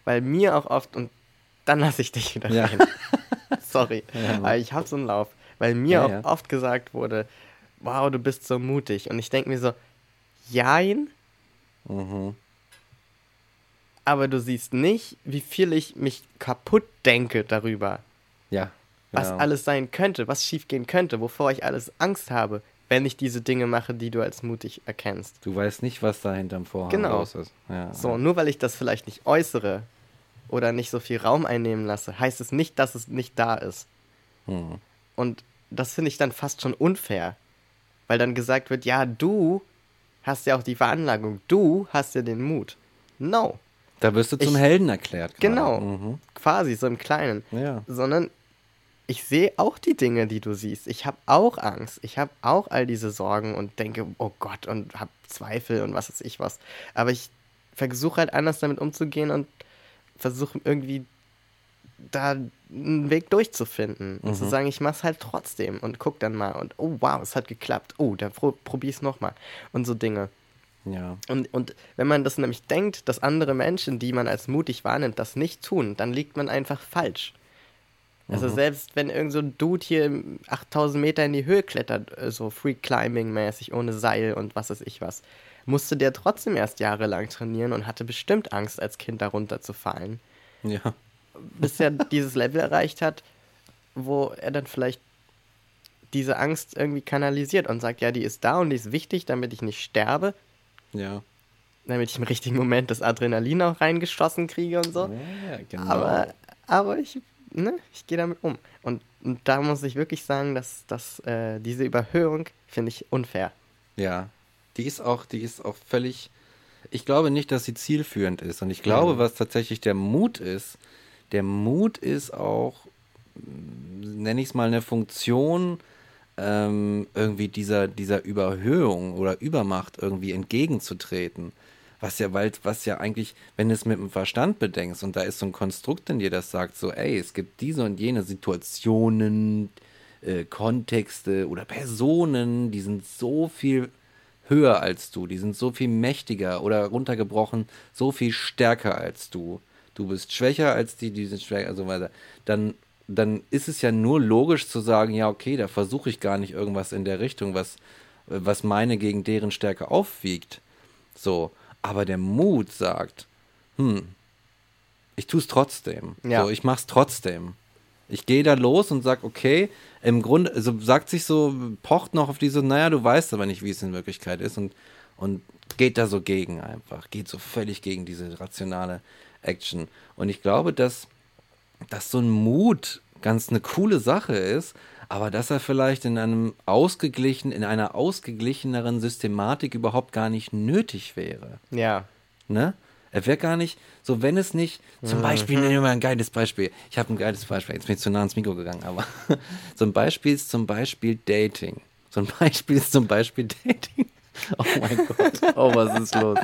Weil mir auch oft, und dann lasse ich dich wieder Ja. rein. [laughs] Sorry, Ja, aber ich habe so einen Lauf. Weil mir Ja, auch oft gesagt wurde, wow, du bist so mutig. Und ich denke mir so, jein, Mhm. aber du siehst nicht, wie viel ich mich kaputt denke darüber, Ja. was genau. alles sein könnte, was schiefgehen könnte, wovor ich alles Angst habe, wenn ich diese Dinge mache, die du als mutig erkennst. Du weißt nicht, was da hinterm Vorhang Genau. los ist. Ja. So, nur weil ich das vielleicht nicht äußere oder nicht so viel Raum einnehmen lasse, heißt es nicht, dass es nicht da ist. Hm. Und das finde ich dann fast schon unfair. Weil dann gesagt wird, ja, du hast ja auch die Veranlagung, du hast ja den Mut. No. Da wirst du zum Ich- Helden erklärt. gerade. Genau. Mhm. Quasi so im Kleinen. Ja. Sondern ich sehe auch die Dinge, die du siehst. Ich habe auch Angst. Ich habe auch all diese Sorgen und denke, oh Gott, und habe Zweifel und was weiß ich was. Aber ich versuche halt anders damit umzugehen und versuche irgendwie da einen Weg durchzufinden und zu sagen, ich mach's halt trotzdem und guck dann mal und oh wow, es hat geklappt. Oh, dann pro probier's nochmal und so Dinge. Ja. Und, und wenn man das nämlich denkt, dass andere Menschen, die man als mutig wahrnimmt, das nicht tun, dann liegt man einfach falsch. Also selbst wenn irgend so ein Dude hier 8000 Meter in die Höhe klettert, äh, so Free Climbing mäßig, ohne Seil und was weiß ich was, musste der trotzdem erst jahrelang trainieren und hatte bestimmt Angst, als Kind darunter zu fallen, Ja. bis er [laughs] dieses Level erreicht hat, wo er dann vielleicht diese Angst irgendwie kanalisiert und sagt, ja, die ist da und die ist wichtig, damit ich nicht sterbe, Ja. damit ich im richtigen Moment das Adrenalin auch reingeschossen kriege und so. Ja, genau. Aber, aber ich, ne, ich gehe damit um. Und, und da muss ich wirklich sagen, dass, dass äh, diese Überhöhung finde ich unfair. Ja, die ist auch, die ist auch völlig. Ich glaube nicht, dass sie zielführend ist. Und ich glaube, was tatsächlich der Mut ist, der Mut ist auch, nenne ich es mal, eine Funktion ähm, irgendwie dieser, dieser Überhöhung oder Übermacht irgendwie entgegenzutreten. Was ja, weil, was ja eigentlich, wenn du es mit dem Verstand bedenkst und da ist so ein Konstrukt in dir, das sagt so, ey, es gibt diese und jene Situationen, äh, Kontexte oder Personen, die sind so viel höher als du, die sind so viel mächtiger oder runtergebrochen, so viel stärker als du. Du bist schwächer als die, die sind stärker und so weiter. Dann, dann ist es ja nur logisch zu sagen, ja, okay, da versuche ich gar nicht irgendwas in der Richtung, was, was meine gegen deren Stärke aufwiegt. So. Aber der Mut sagt, hm, ich tue es trotzdem. Ja. So, ich mach's trotzdem. Ich gehe da los und sag, okay, im Grunde, also sagt sich so, pocht noch auf diese, naja, du weißt aber nicht, wie es in Wirklichkeit ist und, und geht da so gegen einfach, geht so völlig gegen diese rationale Action. Und ich glaube, dass, dass so ein Mut ganz eine coole Sache ist, aber dass er vielleicht in einem ausgeglichen, in einer ausgeglicheneren Systematik überhaupt gar nicht nötig wäre. Ja. Ne? Er wäre gar nicht, so wenn es nicht, zum Beispiel, nehmen wir mal ein geiles Beispiel. Ich habe ein geiles Beispiel, jetzt bin ich zu nah ans Mikro gegangen, aber [laughs] so ein Beispiel ist zum Beispiel Dating. So ein Beispiel ist zum Beispiel Dating. [laughs] Oh mein Gott, oh, was ist los?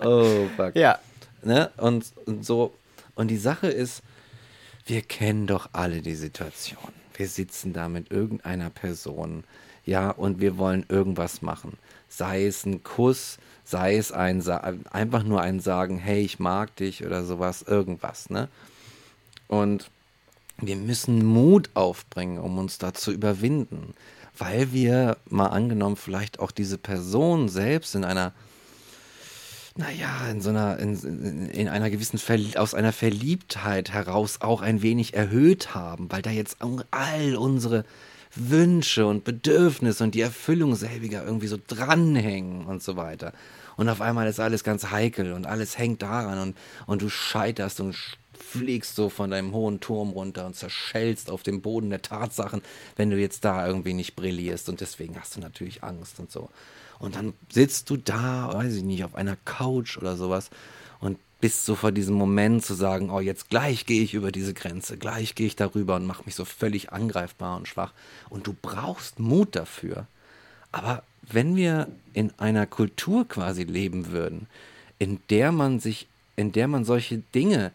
Oh, fuck. Ja. Ne? Und, und so, und die Sache ist, wir kennen doch alle die Situation. Wir sitzen da mit irgendeiner Person, ja, und wir wollen irgendwas machen. Sei es ein Kuss, sei es ein einfach nur ein Sagen, hey, ich mag dich oder sowas, irgendwas, ne? Und wir müssen Mut aufbringen, um uns da zu überwinden, weil wir mal angenommen vielleicht auch diese Person selbst in einer naja, in so einer, in, in, in einer gewissen, Verli aus einer Verliebtheit heraus auch ein wenig erhöht haben, weil da jetzt all unsere Wünsche und Bedürfnisse und die Erfüllung selbiger irgendwie so dranhängen und so weiter. Und auf einmal ist alles ganz heikel und alles hängt daran und, und du scheiterst und fliegst so von deinem hohen Turm runter und zerschellst auf dem Boden der Tatsachen, wenn du jetzt da irgendwie nicht brillierst. Und deswegen hast du natürlich Angst und so. Und dann sitzt du da, weiß ich nicht, auf einer Couch oder sowas und bist so vor diesem Moment zu sagen, oh, jetzt gleich gehe ich über diese Grenze, gleich gehe ich darüber und mache mich so völlig angreifbar und schwach. Und du brauchst Mut dafür. Aber wenn wir in einer Kultur quasi leben würden, in der man sich, in der man solche Dinge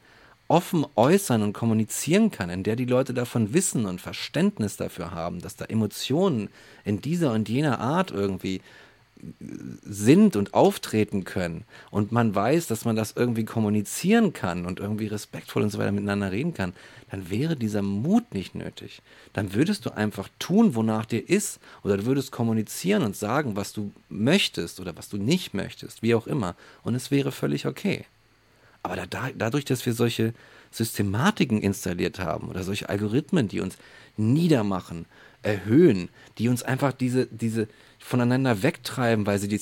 offen äußern und kommunizieren kann, in der die Leute davon wissen und Verständnis dafür haben, dass da Emotionen in dieser und jener Art irgendwie sind und auftreten können und man weiß, dass man das irgendwie kommunizieren kann und irgendwie respektvoll und so weiter miteinander reden kann, dann wäre dieser Mut nicht nötig. Dann würdest du einfach tun, wonach dir ist oder du würdest kommunizieren und sagen, was du möchtest oder was du nicht möchtest, wie auch immer. Und es wäre völlig okay. Aber da, dadurch, dass wir solche Systematiken installiert haben oder solche Algorithmen, die uns niedermachen, erhöhen, die uns einfach diese, diese voneinander wegtreiben, weil sie die,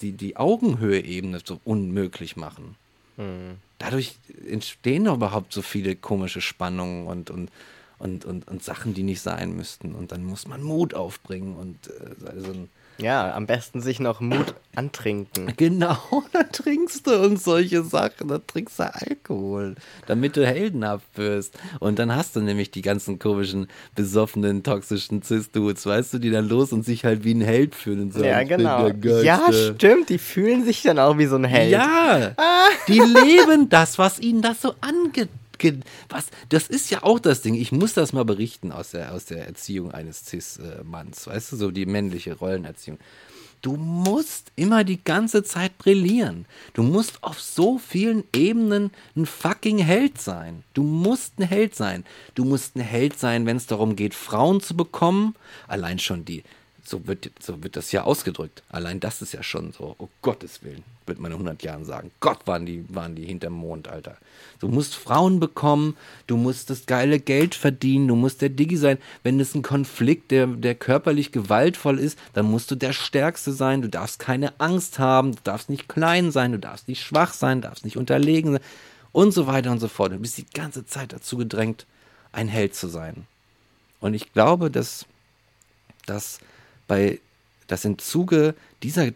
die, die Augenhöhe-Ebene so unmöglich machen. Mhm. Dadurch entstehen doch überhaupt so viele komische Spannungen und, und, und, und, und Sachen, die nicht sein müssten. Und dann muss man Mut aufbringen und äh, so ein ja, am besten sich noch Mut antrinken. Genau, [laughs] dann trinkst du und solche Sachen, dann trinkst du Alkohol, damit du heldenhaft wirst. Und dann hast du nämlich die ganzen komischen, besoffenen, toxischen Cis-Dudes, weißt du, die dann los und sich halt wie ein Held fühlen. So, ja, genau. Ja, stimmt, die fühlen sich dann auch wie so ein Held. Ja, ah. die leben das, was ihnen das so angeht was, das ist ja auch das Ding. Ich muss das mal berichten aus der, aus der Erziehung eines Cis-Manns. Weißt du, so die männliche Rollenerziehung. Du musst immer die ganze Zeit brillieren. Du musst auf so vielen Ebenen ein fucking Held sein. Du musst ein Held sein. Du musst ein Held sein, wenn es darum geht, Frauen zu bekommen. Allein schon die, so wird, so wird das ja ausgedrückt. Allein das ist ja schon so, oh Gottes Willen, wird man in 100 Jahren sagen. Gott, waren die, waren die hinterm Mond, Alter. Du musst Frauen bekommen, du musst das geile Geld verdienen, du musst der Digi sein. Wenn es ein Konflikt, der, der körperlich gewaltvoll ist, dann musst du der Stärkste sein, du darfst keine Angst haben, du darfst nicht klein sein, du darfst nicht schwach sein, du darfst nicht unterlegen sein und so weiter und so fort. Du bist die ganze Zeit dazu gedrängt, ein Held zu sein. Und ich glaube, dass, dass bei, dass im Zuge dieser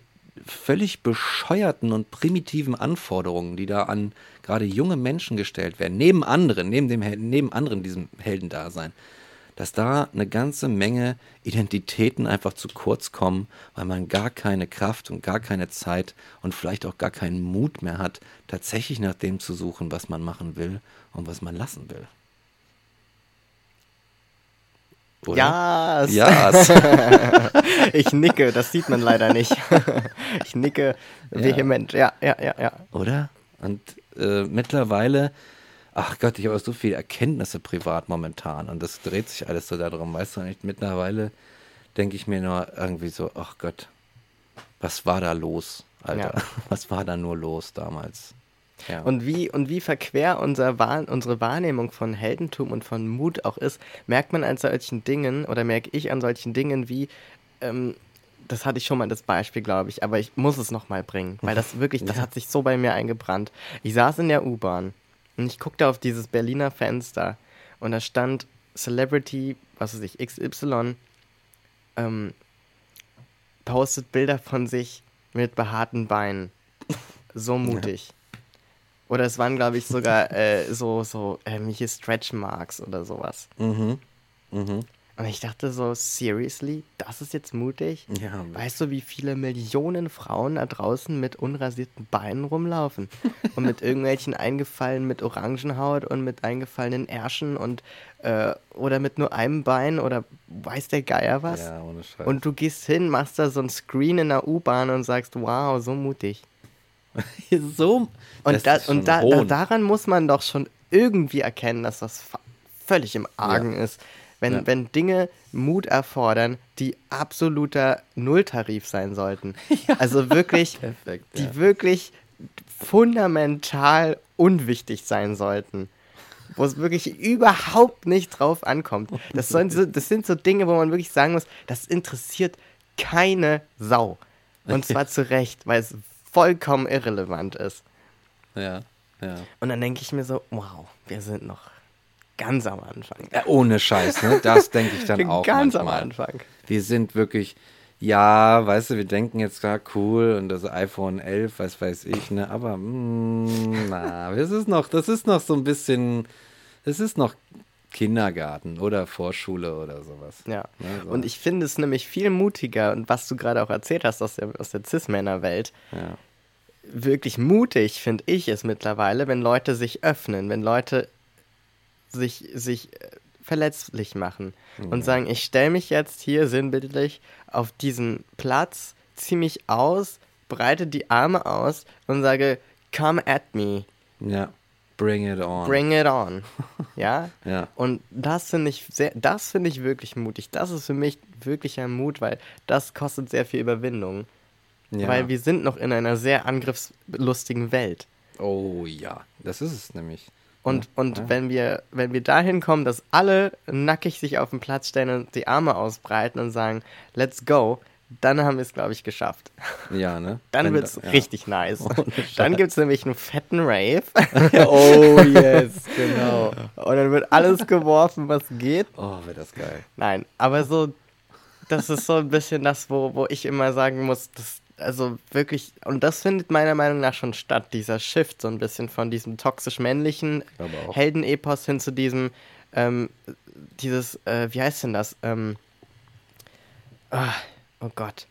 völlig bescheuerten und primitiven Anforderungen, die da an gerade junge Menschen gestellt werden, neben anderen, neben dem neben anderen diesem Heldendasein, dass da eine ganze Menge Identitäten einfach zu kurz kommen, weil man gar keine Kraft und gar keine Zeit und vielleicht auch gar keinen Mut mehr hat, tatsächlich nach dem zu suchen, was man machen will und was man lassen will. Oder? Ja. Yes. [laughs] ich nicke, das sieht man leider nicht. [laughs] ich nicke vehement. Ja, ja, ja, ja. Oder? Und äh, mittlerweile, ach Gott, ich habe so viele Erkenntnisse privat momentan und das dreht sich alles so darum, weißt du nicht? Mittlerweile denke ich mir nur irgendwie so, ach Gott, was war da los, Alter? Ja. [laughs] Was war da nur los damals? Ja. Und, wie, und wie verquer unser Wahr, unsere Wahrnehmung von Heldentum und von Mut auch ist, merkt man an solchen Dingen oder merke ich an solchen Dingen wie, ähm, das hatte ich schon mal das Beispiel, glaube ich, aber ich muss es nochmal bringen, weil das wirklich, das ja. hat sich so bei mir eingebrannt. Ich saß in der U-Bahn und ich guckte auf dieses Berliner Fenster und da stand Celebrity, was weiß ich, XY, ähm, postet Bilder von sich mit behaarten Beinen. So mutig. Ja. Oder es waren, glaube ich, sogar äh, so, so irgendwelche Stretch Marks oder sowas. Mhm. Mhm. Und ich dachte so, seriously, das ist jetzt mutig? Ja. Weißt du, wie viele Millionen Frauen da draußen mit unrasierten Beinen rumlaufen? [laughs] und mit irgendwelchen eingefallenen, mit Orangenhaut und mit eingefallenen Ärschen und äh, oder mit nur einem Bein oder weiß der Geier was? Ja, ohne Scheiß. Und du gehst hin, machst da so ein Screen in der U-Bahn und sagst, wow, so mutig. [laughs] so. Und, da, und da, da, daran muss man doch schon irgendwie erkennen, dass das völlig im Argen ja. ist. Wenn, ja. wenn Dinge Mut erfordern, die absoluter Nulltarif sein sollten. [laughs] Ja. Also wirklich, Perfekt, die wirklich fundamental unwichtig sein sollten. Wo es wirklich überhaupt nicht drauf ankommt. Das, so, das sind so Dinge, wo man wirklich sagen muss, das interessiert keine Sau. Und zwar zu Recht, weil es vollkommen irrelevant ist. Ja. Ja. Und dann denke ich mir so, wow, wir sind noch ganz am Anfang. Ja, ohne Scheiß, ne? Das denke ich dann [laughs] auch ganz manchmal. am Anfang. Wir sind wirklich, ja, weißt du, wir denken jetzt gar cool und das iPhone 11, was weiß ich, ne? Aber, mm, na, das ist noch, das ist noch so ein bisschen, das ist noch Kindergarten oder Vorschule oder sowas. Ja. Ne, so. Und ich finde es nämlich viel mutiger und was du gerade auch erzählt hast aus der, aus der Cis-Männer-Welt, Ja. wirklich mutig, finde ich es mittlerweile, wenn Leute sich öffnen, wenn Leute sich, sich äh, verletzlich machen und sagen, ich stelle mich jetzt hier sinnbildlich auf diesen Platz, ziehe mich aus, breite die Arme aus und sage, come at me, ja. Bring it on. bring it on. [laughs] Ja? Ja. Und das finde ich sehr, das finde ich wirklich mutig. Das ist für mich wirklicher Mut, weil das kostet sehr viel Überwindung. ja. Weil wir sind noch in einer sehr angriffslustigen Welt. Oh ja, das ist es nämlich. Und, und ja. wenn wir, wenn wir dahin kommen, dass alle nackig sich auf den Platz stellen und die Arme ausbreiten und sagen, let's go, dann haben wir es, glaube ich, geschafft. Ja, ne? [laughs] Dann wird es ja. richtig nice. Dann gibt es nämlich einen fetten Rave [laughs] oh yes, genau. und dann wird alles geworfen, was geht. Oh, wäre das geil. Nein, aber so, das ist so ein bisschen das, wo, wo ich immer sagen muss, das, also wirklich, und das findet meiner Meinung nach schon statt, dieser Shift so ein bisschen von diesem toxisch-männlichen. Heldenepos hin zu diesem, ähm, dieses, äh, wie heißt denn das? Ähm, ah, oh Gott.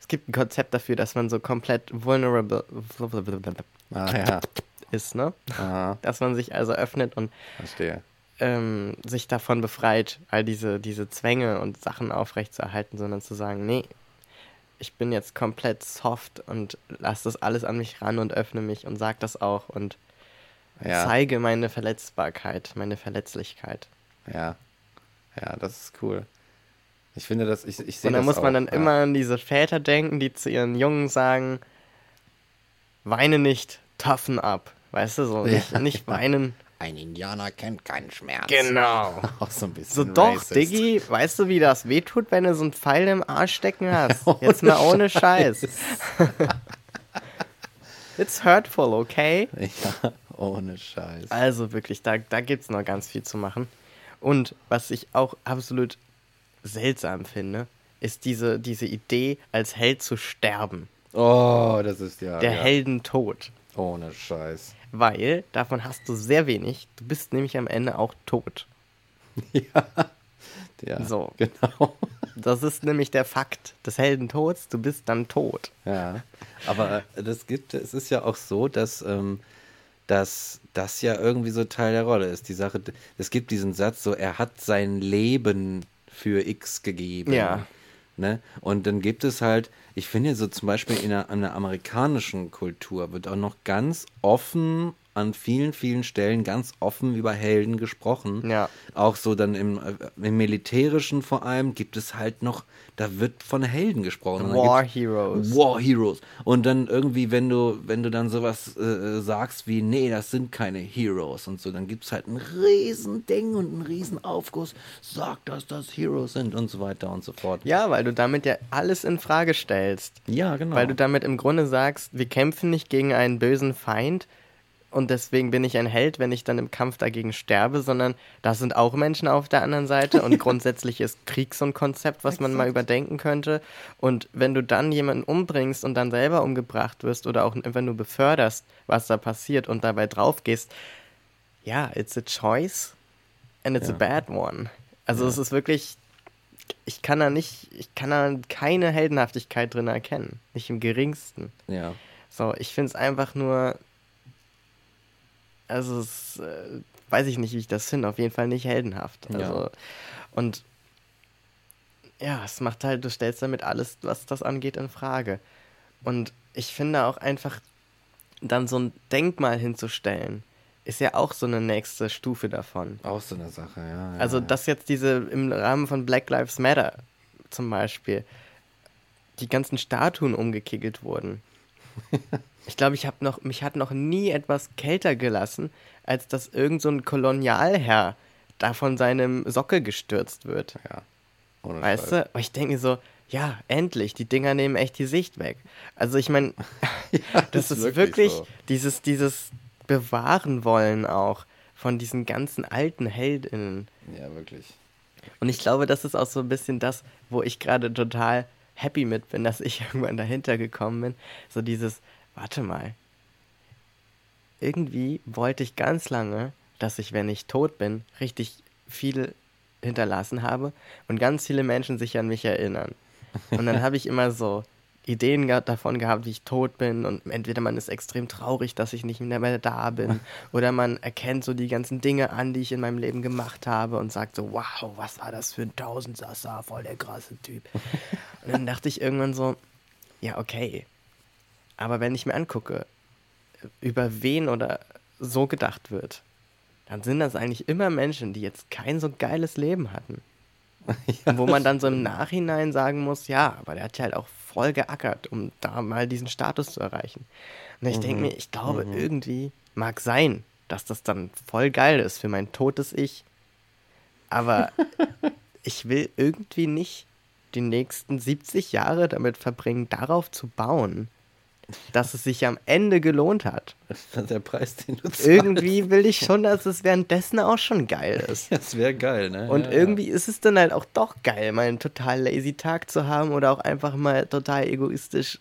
Es gibt ein Konzept dafür, dass man so komplett vulnerable Ah ja. ist, ne? Aha, Dass man sich also öffnet und ähm, sich davon befreit, all diese, diese Zwänge und Sachen aufrechtzuerhalten, sondern zu sagen, nee, ich bin jetzt komplett soft und lass das alles an mich ran und öffne mich und sag das auch und Ja. zeige meine Verletzbarkeit, meine Verletzlichkeit. Ja. Ja, das ist cool. Ich finde das, ich, ich sehe Und das dann muss man auch, dann ja. immer an diese Väter denken, die zu ihren Jungen sagen, weine nicht, toughen up. Weißt du, so nicht, Ja, nicht [laughs] weinen. Ein Indianer kennt keinen Schmerz. Genau. [laughs] Auch so ein bisschen So doch, racist. Diggi, weißt du, wie das wehtut, wenn du so einen Pfeil im Arsch stecken hast? [laughs] Jetzt mal ohne Scheiß. It's hurtful, okay? Ja, ohne Scheiß. Also wirklich, da, da gibt es noch ganz viel zu machen. Und was ich auch absolut seltsam finde, ist diese, diese Idee, als Held zu sterben. Oh, das ist ja. Der ja. Heldentod. Ohne Scheiß. Weil davon hast du sehr wenig. Du bist nämlich am Ende auch tot. [laughs] Ja. So. Genau. Das ist nämlich der Fakt des Heldentods. Du bist dann tot. Ja. Aber äh, das gibt, es ist ja auch so, dass, ähm, dass das ja irgendwie so Teil der Rolle ist. Die Sache, es gibt diesen Satz so, er hat sein Leben für X gegeben. Ja. Ne? Und dann gibt es halt, ich finde so zum Beispiel in der, in der amerikanischen Kultur wird auch noch ganz offen an vielen, vielen Stellen ganz offen über Helden gesprochen. Ja. Auch so dann im, äh, im Militärischen vor allem gibt es halt noch, da wird von Helden gesprochen. War Heroes. War Heroes. Und dann irgendwie, wenn du, wenn du dann sowas äh, sagst wie, nee, das sind keine Heroes und so, dann gibt es halt ein riesen Ding und einen riesen Aufguss, sag, dass das Heroes sind und so weiter und so fort. Ja, weil du damit ja alles in Frage stellst. Ja, genau. Weil du damit im Grunde sagst, wir kämpfen nicht gegen einen bösen Feind und deswegen bin ich ein Held, wenn ich dann im Kampf dagegen sterbe, sondern das sind auch Menschen auf der anderen Seite und [laughs] grundsätzlich ist Krieg so ein Konzept, was man mal überdenken könnte. Und wenn du dann jemanden umbringst und dann selber umgebracht wirst oder auch wenn du beförderst, was da passiert und dabei draufgehst, ja, it's a choice and it's Ja. a bad one. Also es ist wirklich, ich kann da nicht, ich kann da keine Heldenhaftigkeit drin erkennen. Nicht im geringsten. ja. So, ich finde es einfach nur, also es, äh, weiß ich nicht, wie ich das finde, auf jeden Fall nicht heldenhaft. Ja. Also, und ja, es macht halt, du stellst damit alles, was das angeht, in Frage. Und ich finde auch einfach, dann so ein Denkmal hinzustellen, ist ja auch so eine nächste Stufe davon. Auch so eine Sache, ja. ja Also, ja. dass jetzt diese im Rahmen von Black Lives Matter zum Beispiel die ganzen Statuen umgekickelt wurden. [laughs] Ich glaube, ich habe noch, mich hat noch nie etwas kälter gelassen, als dass irgend so ein Kolonialherr da von seinem Sockel gestürzt wird. Ja. Ohne Weißt Scheiß. du? Aber ich denke mir so, ja, endlich, die Dinger nehmen echt die Sicht weg. Also ich meine, [laughs] [laughs] das ist ist wirklich wirklich, so. dieses, dieses Bewahren wollen auch von diesen ganzen alten Heldinnen. Ja, wirklich. Und ich glaube, das ist auch so ein bisschen das, wo ich gerade total happy mit bin, dass ich [laughs] irgendwann dahinter gekommen bin. So dieses, warte mal. Irgendwie wollte ich ganz lange, dass ich, wenn ich tot bin, richtig viel hinterlassen habe und ganz viele Menschen sich an mich erinnern. Und dann [laughs] habe ich immer so Ideen gehabt, davon gehabt, wie ich tot bin und entweder man ist extrem traurig, dass ich nicht mehr da bin [laughs] oder man erkennt so die ganzen Dinge an, die ich in meinem Leben gemacht habe und sagt so, wow, was war das für ein Tausendsasser, voll der krasse Typ. [laughs] Und dann dachte ich irgendwann so, ja, okay. Aber wenn ich mir angucke, über wen oder so gedacht wird, dann sind das eigentlich immer Menschen, die jetzt kein so geiles Leben hatten. [laughs] Und wo man dann so im Nachhinein sagen muss, ja, aber der hat ja halt auch voll geackert, um da mal diesen Status zu erreichen. Und ich denke mir, ich glaube, irgendwie mag sein, dass das dann voll geil ist für mein totes Ich. Aber [laughs] ich will irgendwie nicht die nächsten 70 Jahre damit verbringen, darauf zu bauen, dass es sich am Ende gelohnt hat. Das ist der Preis, den du zahlst. Irgendwie will ich schon, dass es währenddessen auch schon geil ist. [laughs] Das wäre geil, ne? Und ja, irgendwie ist es dann halt auch doch geil, mal einen total lazy Tag zu haben oder auch einfach mal total egoistisch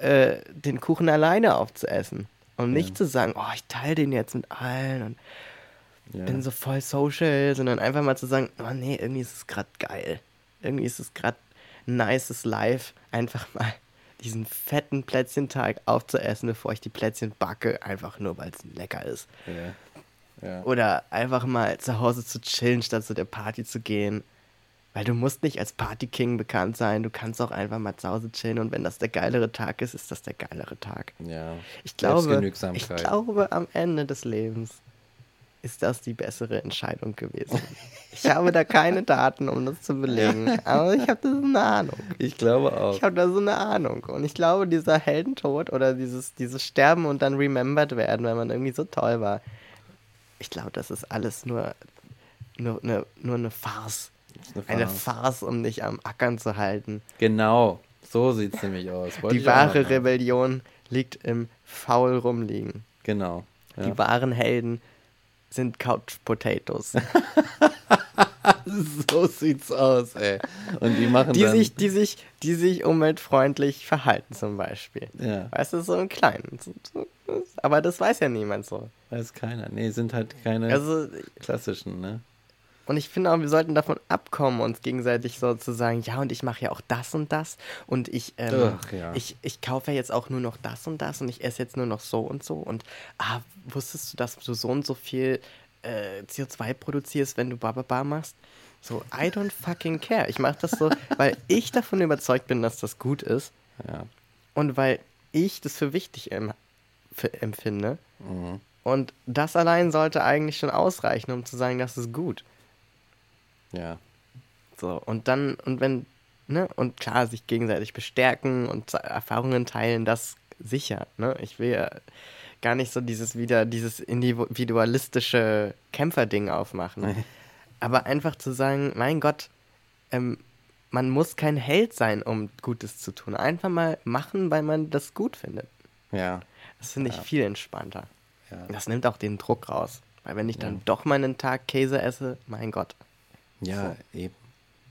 äh, den Kuchen alleine aufzuessen. Und nicht zu sagen, oh, ich teile den jetzt mit allen und ja. bin so voll social, sondern einfach mal zu sagen, oh nee, irgendwie ist es gerade geil. Irgendwie ist es gerade ein nices Life, einfach mal diesen fetten Plätzchenteig aufzuessen, bevor ich die Plätzchen backe, einfach nur weil es lecker ist. Ja. Ja. Oder einfach mal zu Hause zu chillen, statt zu der Party zu gehen. Weil du musst nicht als Party-King bekannt sein, du kannst auch einfach mal zu Hause chillen und wenn das der geilere Tag ist, ist das der geilere Tag. ja. Ich glaube, ich glaube, am Ende des Lebens ist das die bessere Entscheidung gewesen. Ich habe da keine Daten, um das zu belegen, aber ich habe da so eine Ahnung. Ich glaube auch. Ich habe da so eine Ahnung. Und ich glaube, dieser Heldentod oder dieses, dieses Sterben und dann remembered werden, weil man irgendwie so toll war, ich glaube, das ist alles nur, nur, nur, nur eine Farce. eine Eine Farce. Farce, um dich am Ackern zu halten. Genau. So sieht es nämlich aus. Wollte Die wahre. Rebellion liegt im faul rumliegen. Genau. Ja. Die wahren Helden sind Couch Potatoes. [laughs] so sieht's aus, ey. Und die machen die dann. sich, die sich, die sich umweltfreundlich verhalten zum Beispiel. ja, Weißt du, so im Kleinen. Aber das weiß ja niemand so. weiß keiner. Nee, sind halt keine Also, klassischen, ne? Und ich finde auch, wir sollten davon abkommen, uns gegenseitig so zu sagen, ja, und ich mache ja auch das und das und ich, ähm, Ach, ja. ich, ich kaufe ja jetzt auch nur noch das und das und ich esse jetzt nur noch so und so und ah, wusstest du, dass du so und so viel äh, CO2 produzierst, wenn du Bababa machst? So, I don't fucking care. Ich mache das so, [laughs] weil ich davon überzeugt bin, dass das gut ist Ja. und weil ich das für wichtig em für, empfinde. Mhm. Und das allein sollte eigentlich schon ausreichen, um zu sagen, das ist gut. Ja. So, und dann, und wenn, ne, und klar, sich gegenseitig bestärken und Erfahrungen teilen, das sicher, ne? Ich will ja gar nicht so dieses wieder, dieses individualistische Kämpferding aufmachen. Aber einfach zu sagen, mein Gott, ähm, man muss kein Held sein, um Gutes zu tun. Einfach mal machen, weil man das gut findet. Ja. Das finde ich Ja. viel entspannter. Ja. Das nimmt auch den Druck raus. Weil wenn ich dann Ja. doch mal einen Tag Käse esse, mein Gott. Ja, eben.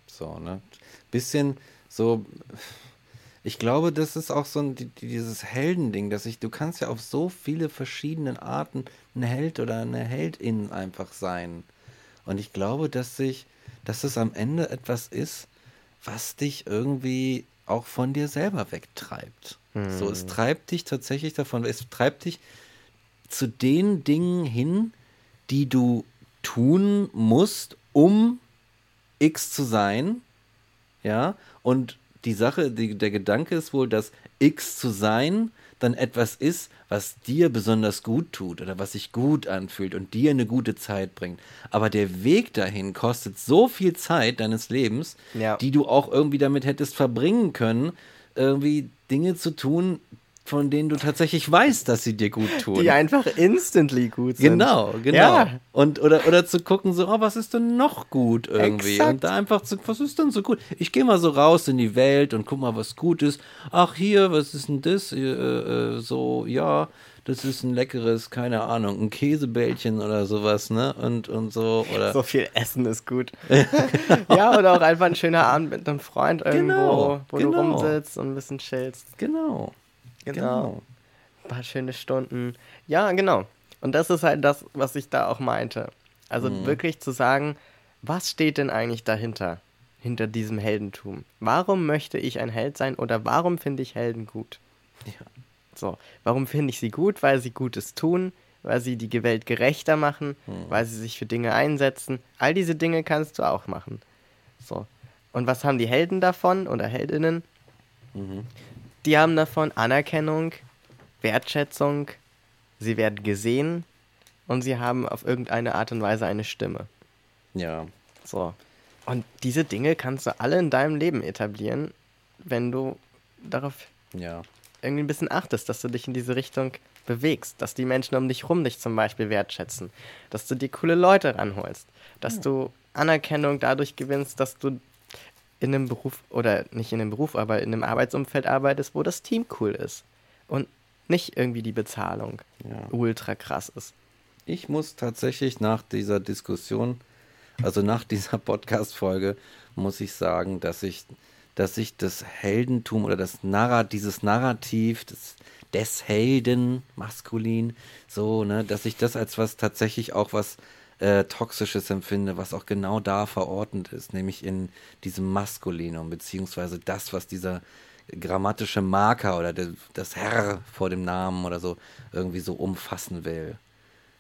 So, ne? Bisschen so. Ich glaube, das ist auch so ein, die- die- dieses Heldending, dass ich, du kannst ja auf so viele verschiedene Arten ein Held oder eine Heldin einfach sein. Und ich glaube, dass sich, dass es am Ende etwas ist, was dich irgendwie auch von dir selber wegtreibt. So, es treibt dich tatsächlich davon, es treibt dich zu den Dingen hin, die du tun musst, um X zu sein. Ja, und die Sache, die, der Gedanke ist wohl, dass X zu sein dann etwas ist, was dir besonders gut tut oder was sich gut anfühlt und dir eine gute Zeit bringt. Aber der Weg dahin kostet so viel Zeit deines Lebens, Ja. die du auch irgendwie damit hättest verbringen können, irgendwie Dinge zu tun, von denen du tatsächlich weißt, dass sie dir gut tun. Die einfach instantly gut sind. Genau, genau. Ja. Und oder, oder zu gucken, so, oh, was ist denn noch gut irgendwie? Exakt. Und da einfach zu, was ist denn so gut? Ich gehe mal so raus in die Welt und guck mal, was gut ist. Ach, hier, was ist denn das? Äh, äh, so, ja, das ist ein leckeres, keine Ahnung, ein Käsebällchen oder sowas, ne? Und, und so, oder. So viel Essen ist gut. [laughs] ja, oder auch einfach ein schöner Abend mit einem Freund irgendwo, Genau, wo du genau. rumsitzt und ein bisschen chillst. Genau. Genau. Ein paar schöne Stunden. Ja, genau. Und das ist halt das, was ich da auch meinte. Also Mhm. wirklich zu sagen, was steht denn eigentlich dahinter? Hinter diesem Heldentum. Warum möchte ich ein Held sein oder warum finde ich Helden gut? Ja. So, warum finde ich sie gut? Weil sie Gutes tun, weil sie die Welt gerechter machen, Mhm. weil sie sich für Dinge einsetzen. All diese Dinge kannst du auch machen. So. Und was haben die Helden davon oder Heldinnen? Mhm. Die haben davon Anerkennung, Wertschätzung, sie werden gesehen und sie haben auf irgendeine Art und Weise eine Stimme. Ja. So. Und diese Dinge kannst du alle in deinem Leben etablieren, wenn du darauf Ja. irgendwie ein bisschen achtest, dass du dich in diese Richtung bewegst, dass die Menschen um dich rum dich zum Beispiel wertschätzen, dass du dir coole Leute ranholst, dass du Anerkennung dadurch gewinnst, dass du in einem Beruf oder nicht in einem Beruf, aber in einem Arbeitsumfeld arbeitest, wo das Team cool ist und nicht irgendwie die Bezahlung Ja. ultra krass ist. Ich muss tatsächlich nach dieser Diskussion, also nach [laughs] dieser Podcast-Folge, muss ich sagen, dass ich, dass ich das Heldentum oder das Narrat, dieses Narrativ des, des Helden, maskulin, so, ne, dass ich das als was tatsächlich auch was äh, Toxisches empfinde, was auch genau da verordnet ist, nämlich in diesem Maskulinum, beziehungsweise das, was dieser grammatische Marker oder der, das Herr vor dem Namen oder so irgendwie so umfassen will.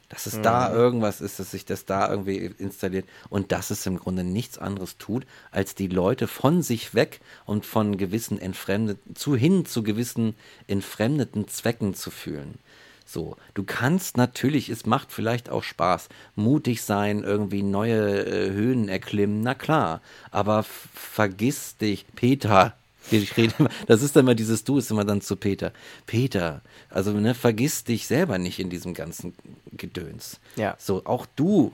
Dass es da irgendwas ist, dass sich das da irgendwie installiert und dass es im Grunde nichts anderes tut, als die Leute von sich weg und von gewissen entfremdeten, zu hin zu gewissen entfremdeten Zwecken zu fühlen. So, du kannst natürlich, es macht vielleicht auch Spaß, mutig sein, irgendwie neue äh, Höhen erklimmen, na klar, aber vergiss dich, Peter, [laughs] ich rede immer, das ist dann immer dieses Du, ist immer dann zu Peter. Peter, also ne, vergiss dich selber nicht in diesem ganzen Gedöns. Ja. So, auch du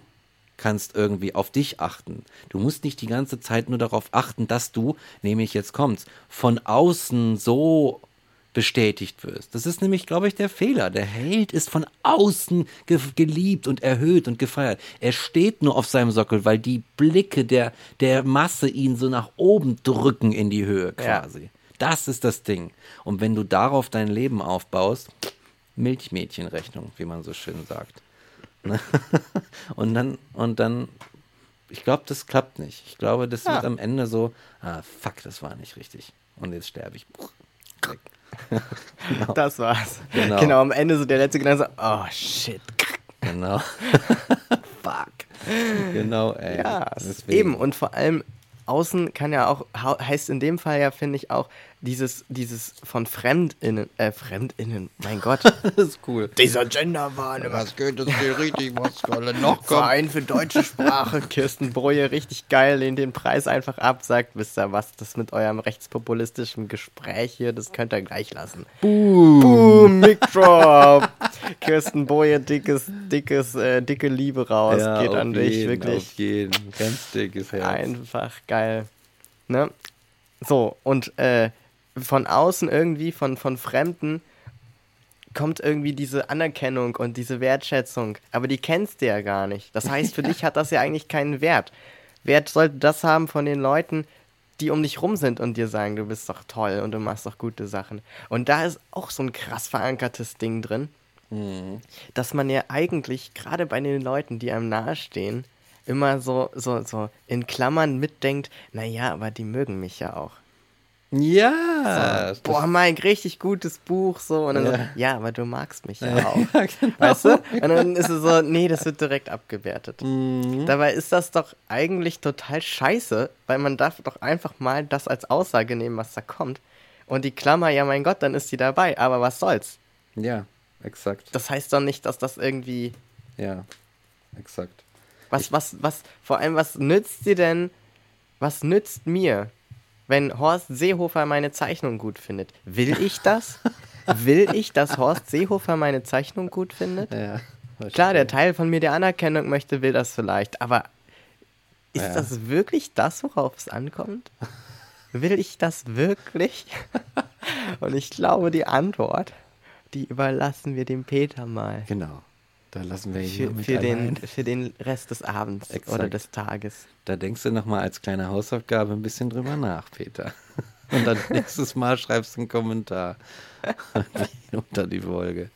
kannst irgendwie auf dich achten. Du musst nicht die ganze Zeit nur darauf achten, dass du, nämlich jetzt kommt's, von außen so bestätigt wirst. Das ist nämlich, glaube ich, der Fehler. Der Held ist von außen ge geliebt und erhöht und gefeiert. Er steht nur auf seinem Sockel, weil die Blicke der, der Masse ihn so nach oben drücken in die Höhe Ja. quasi. Das ist das Ding. Und wenn du darauf dein Leben aufbaust, Milchmädchenrechnung, wie man so schön sagt. [laughs] Und dann, und dann, ich glaube, das klappt nicht. Ich glaube, das Ja. wird am Ende so, ah, fuck, das war nicht richtig. Und jetzt sterbe ich. Weg. Das war's. Genau. Genau, am Ende so der letzte Gedanke so, oh shit. Genau. [laughs] fuck. Genau, ey. Ja, Deswegen. eben. Und vor allem außen kann ja auch, heißt in dem Fall ja, finde ich auch, dieses, dieses von Fremdinnen, äh, Fremdinnen, mein Gott. [laughs] das ist cool. Dieser Genderwahn, Was geht es dir richtig, was soll noch Verein für deutsche Sprache, [laughs] Kirsten Broje, richtig geil, lehnt den Preis einfach ab, sagt, wisst ihr was, das mit eurem rechtspopulistischen Gespräch hier, das könnt ihr gleich lassen. Boom, Boom Mic [laughs] Drop. Kirsten Broje, dickes, dickes, äh, dicke Liebe raus, Ja, geht an dich, jeden, wirklich. Auf jeden. Ganz dickes Herz. Einfach geil. Ne? So, und äh, von außen irgendwie, von, von Fremden, kommt irgendwie diese Anerkennung und diese Wertschätzung. Aber die kennst du ja gar nicht. Das heißt, für [laughs] dich hat das ja eigentlich keinen Wert. Wert sollte das haben von den Leuten, die um dich rum sind und dir sagen, du bist doch toll und du machst doch gute Sachen. Und da ist auch so ein krass verankertes Ding drin, dass man ja eigentlich, gerade bei den Leuten, die einem nahestehen, immer so, so, so in Klammern mitdenkt, naja, aber die mögen mich ja auch. Ja. das- Boah, Mike, richtig gutes Buch, so. Und dann Ja. so, ja, aber du magst mich [laughs] ja auch. Ja, genau. Weißt du? Und dann ist es so, nee, das wird direkt abgewertet. [laughs] Mhm. Dabei ist das doch eigentlich total scheiße, weil man darf doch einfach mal das als Aussage nehmen, was da kommt. Und die Klammer, ja mein Gott, dann ist sie dabei, aber was soll's? Ja, exakt. Das heißt doch nicht, dass das irgendwie. Ja, exakt. Was, was, was, vor allem, was nützt dir denn, was nützt mir, wenn Horst Seehofer meine Zeichnung gut findet? Will ich das? will ich, dass Horst Seehofer meine Zeichnung gut findet? Ja. Klar, der Teil von mir, der Anerkennung möchte, will das vielleicht, aber ist Ja. das wirklich das, worauf es ankommt? Will ich das wirklich? Und ich glaube, die Antwort, die überlassen wir dem Peter mal. Genau. Da lassen wir ihn Für, für, den, für den Rest des Abends oder Exakt. des Tages. Da denkst du nochmal als kleine Hausaufgabe ein bisschen drüber nach, Peter. [laughs] Und dann [laughs] nächstes Mal schreibst du einen Kommentar [laughs] unter die Folge.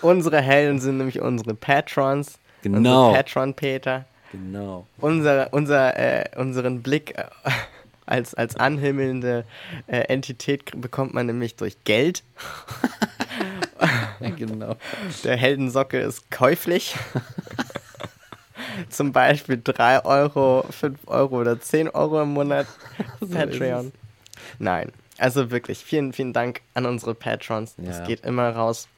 Unsere Helden sind nämlich unsere Patrons. Genau. Unsere Patron-Peter. Genau. Unser, unser, äh, unseren Blick äh, als, als anhimmelnde äh, Entität bekommt man nämlich durch Geld. Ja, genau. Der Heldensockel ist käuflich. Zum Beispiel 3 Euro, 5 Euro oder 10 Euro im Monat [laughs] Patreon. Nein, also wirklich, vielen, vielen Dank an unsere Patrons. Das Ja. geht immer raus.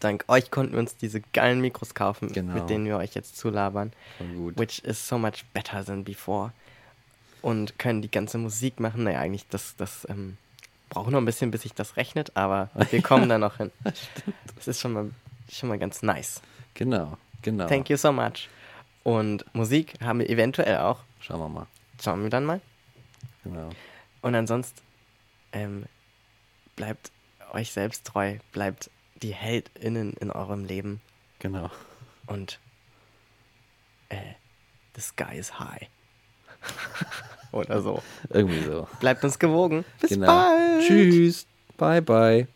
Dank euch konnten wir uns diese geilen Mikros kaufen, Genau. mit denen wir euch jetzt zulabern. Which is so much better than before. Und können die ganze Musik machen. Naja, eigentlich, das, das ähm, braucht noch ein bisschen, bis sich das rechnet, aber wir kommen da noch hin. [laughs] Das ist schon mal, schon mal ganz nice. Genau. Genau. Thank you so much. Und Musik haben wir eventuell auch. Schauen wir mal. Schauen wir dann mal. Genau. Und ansonsten ähm, bleibt euch selbst treu, bleibt die HeldInnen in eurem Leben Genau. und äh, the sky is high. [laughs] Oder so. Irgendwie so. Bleibt uns gewogen. Bis genau. bald. Tschüss. Bye, bye.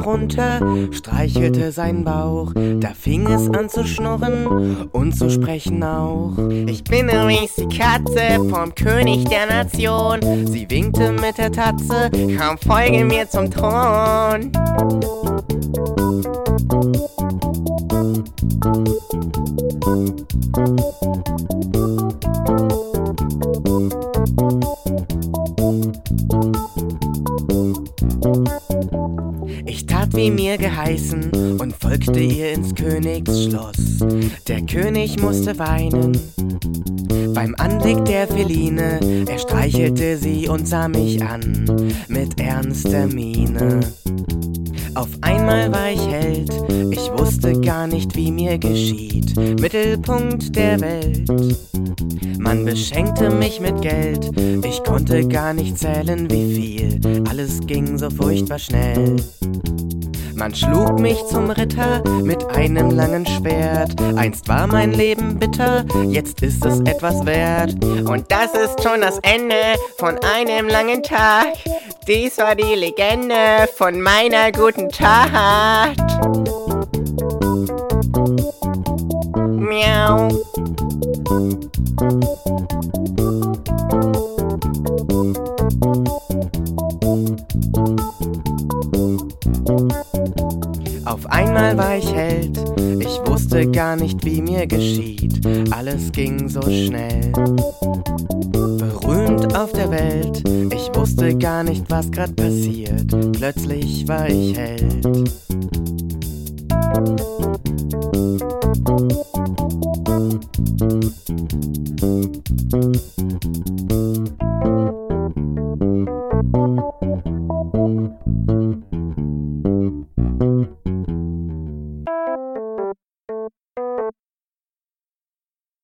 Herunter, streichelte seinen Bauch, da fing es an zu schnurren und zu sprechen auch. Ich bin übrigens die Katze vom König der Nation. Sie winkte mit der Tatze, komm, folge mir zum Thron. König musste weinen. Beim Anblick der Feline, er streichelte sie und sah mich an mit ernster Miene. Auf einmal war ich Held, ich wusste gar nicht, wie mir geschieht. Mittelpunkt der Welt. Man beschenkte mich mit Geld, ich konnte gar nicht zählen, wie viel. Alles ging so furchtbar schnell. Man schlug mich zum Ritter mit einem langen Schwert. Einst war mein Leben bitter, jetzt ist es etwas wert. Und das ist schon das Ende von einem langen Tag. Dies war die Legende von meiner guten Tat. Miau. Wie mir geschieht. Alles ging so schnell. Berühmt auf der Welt, ich wusste gar nicht, was grad passiert. Plötzlich war ich Held.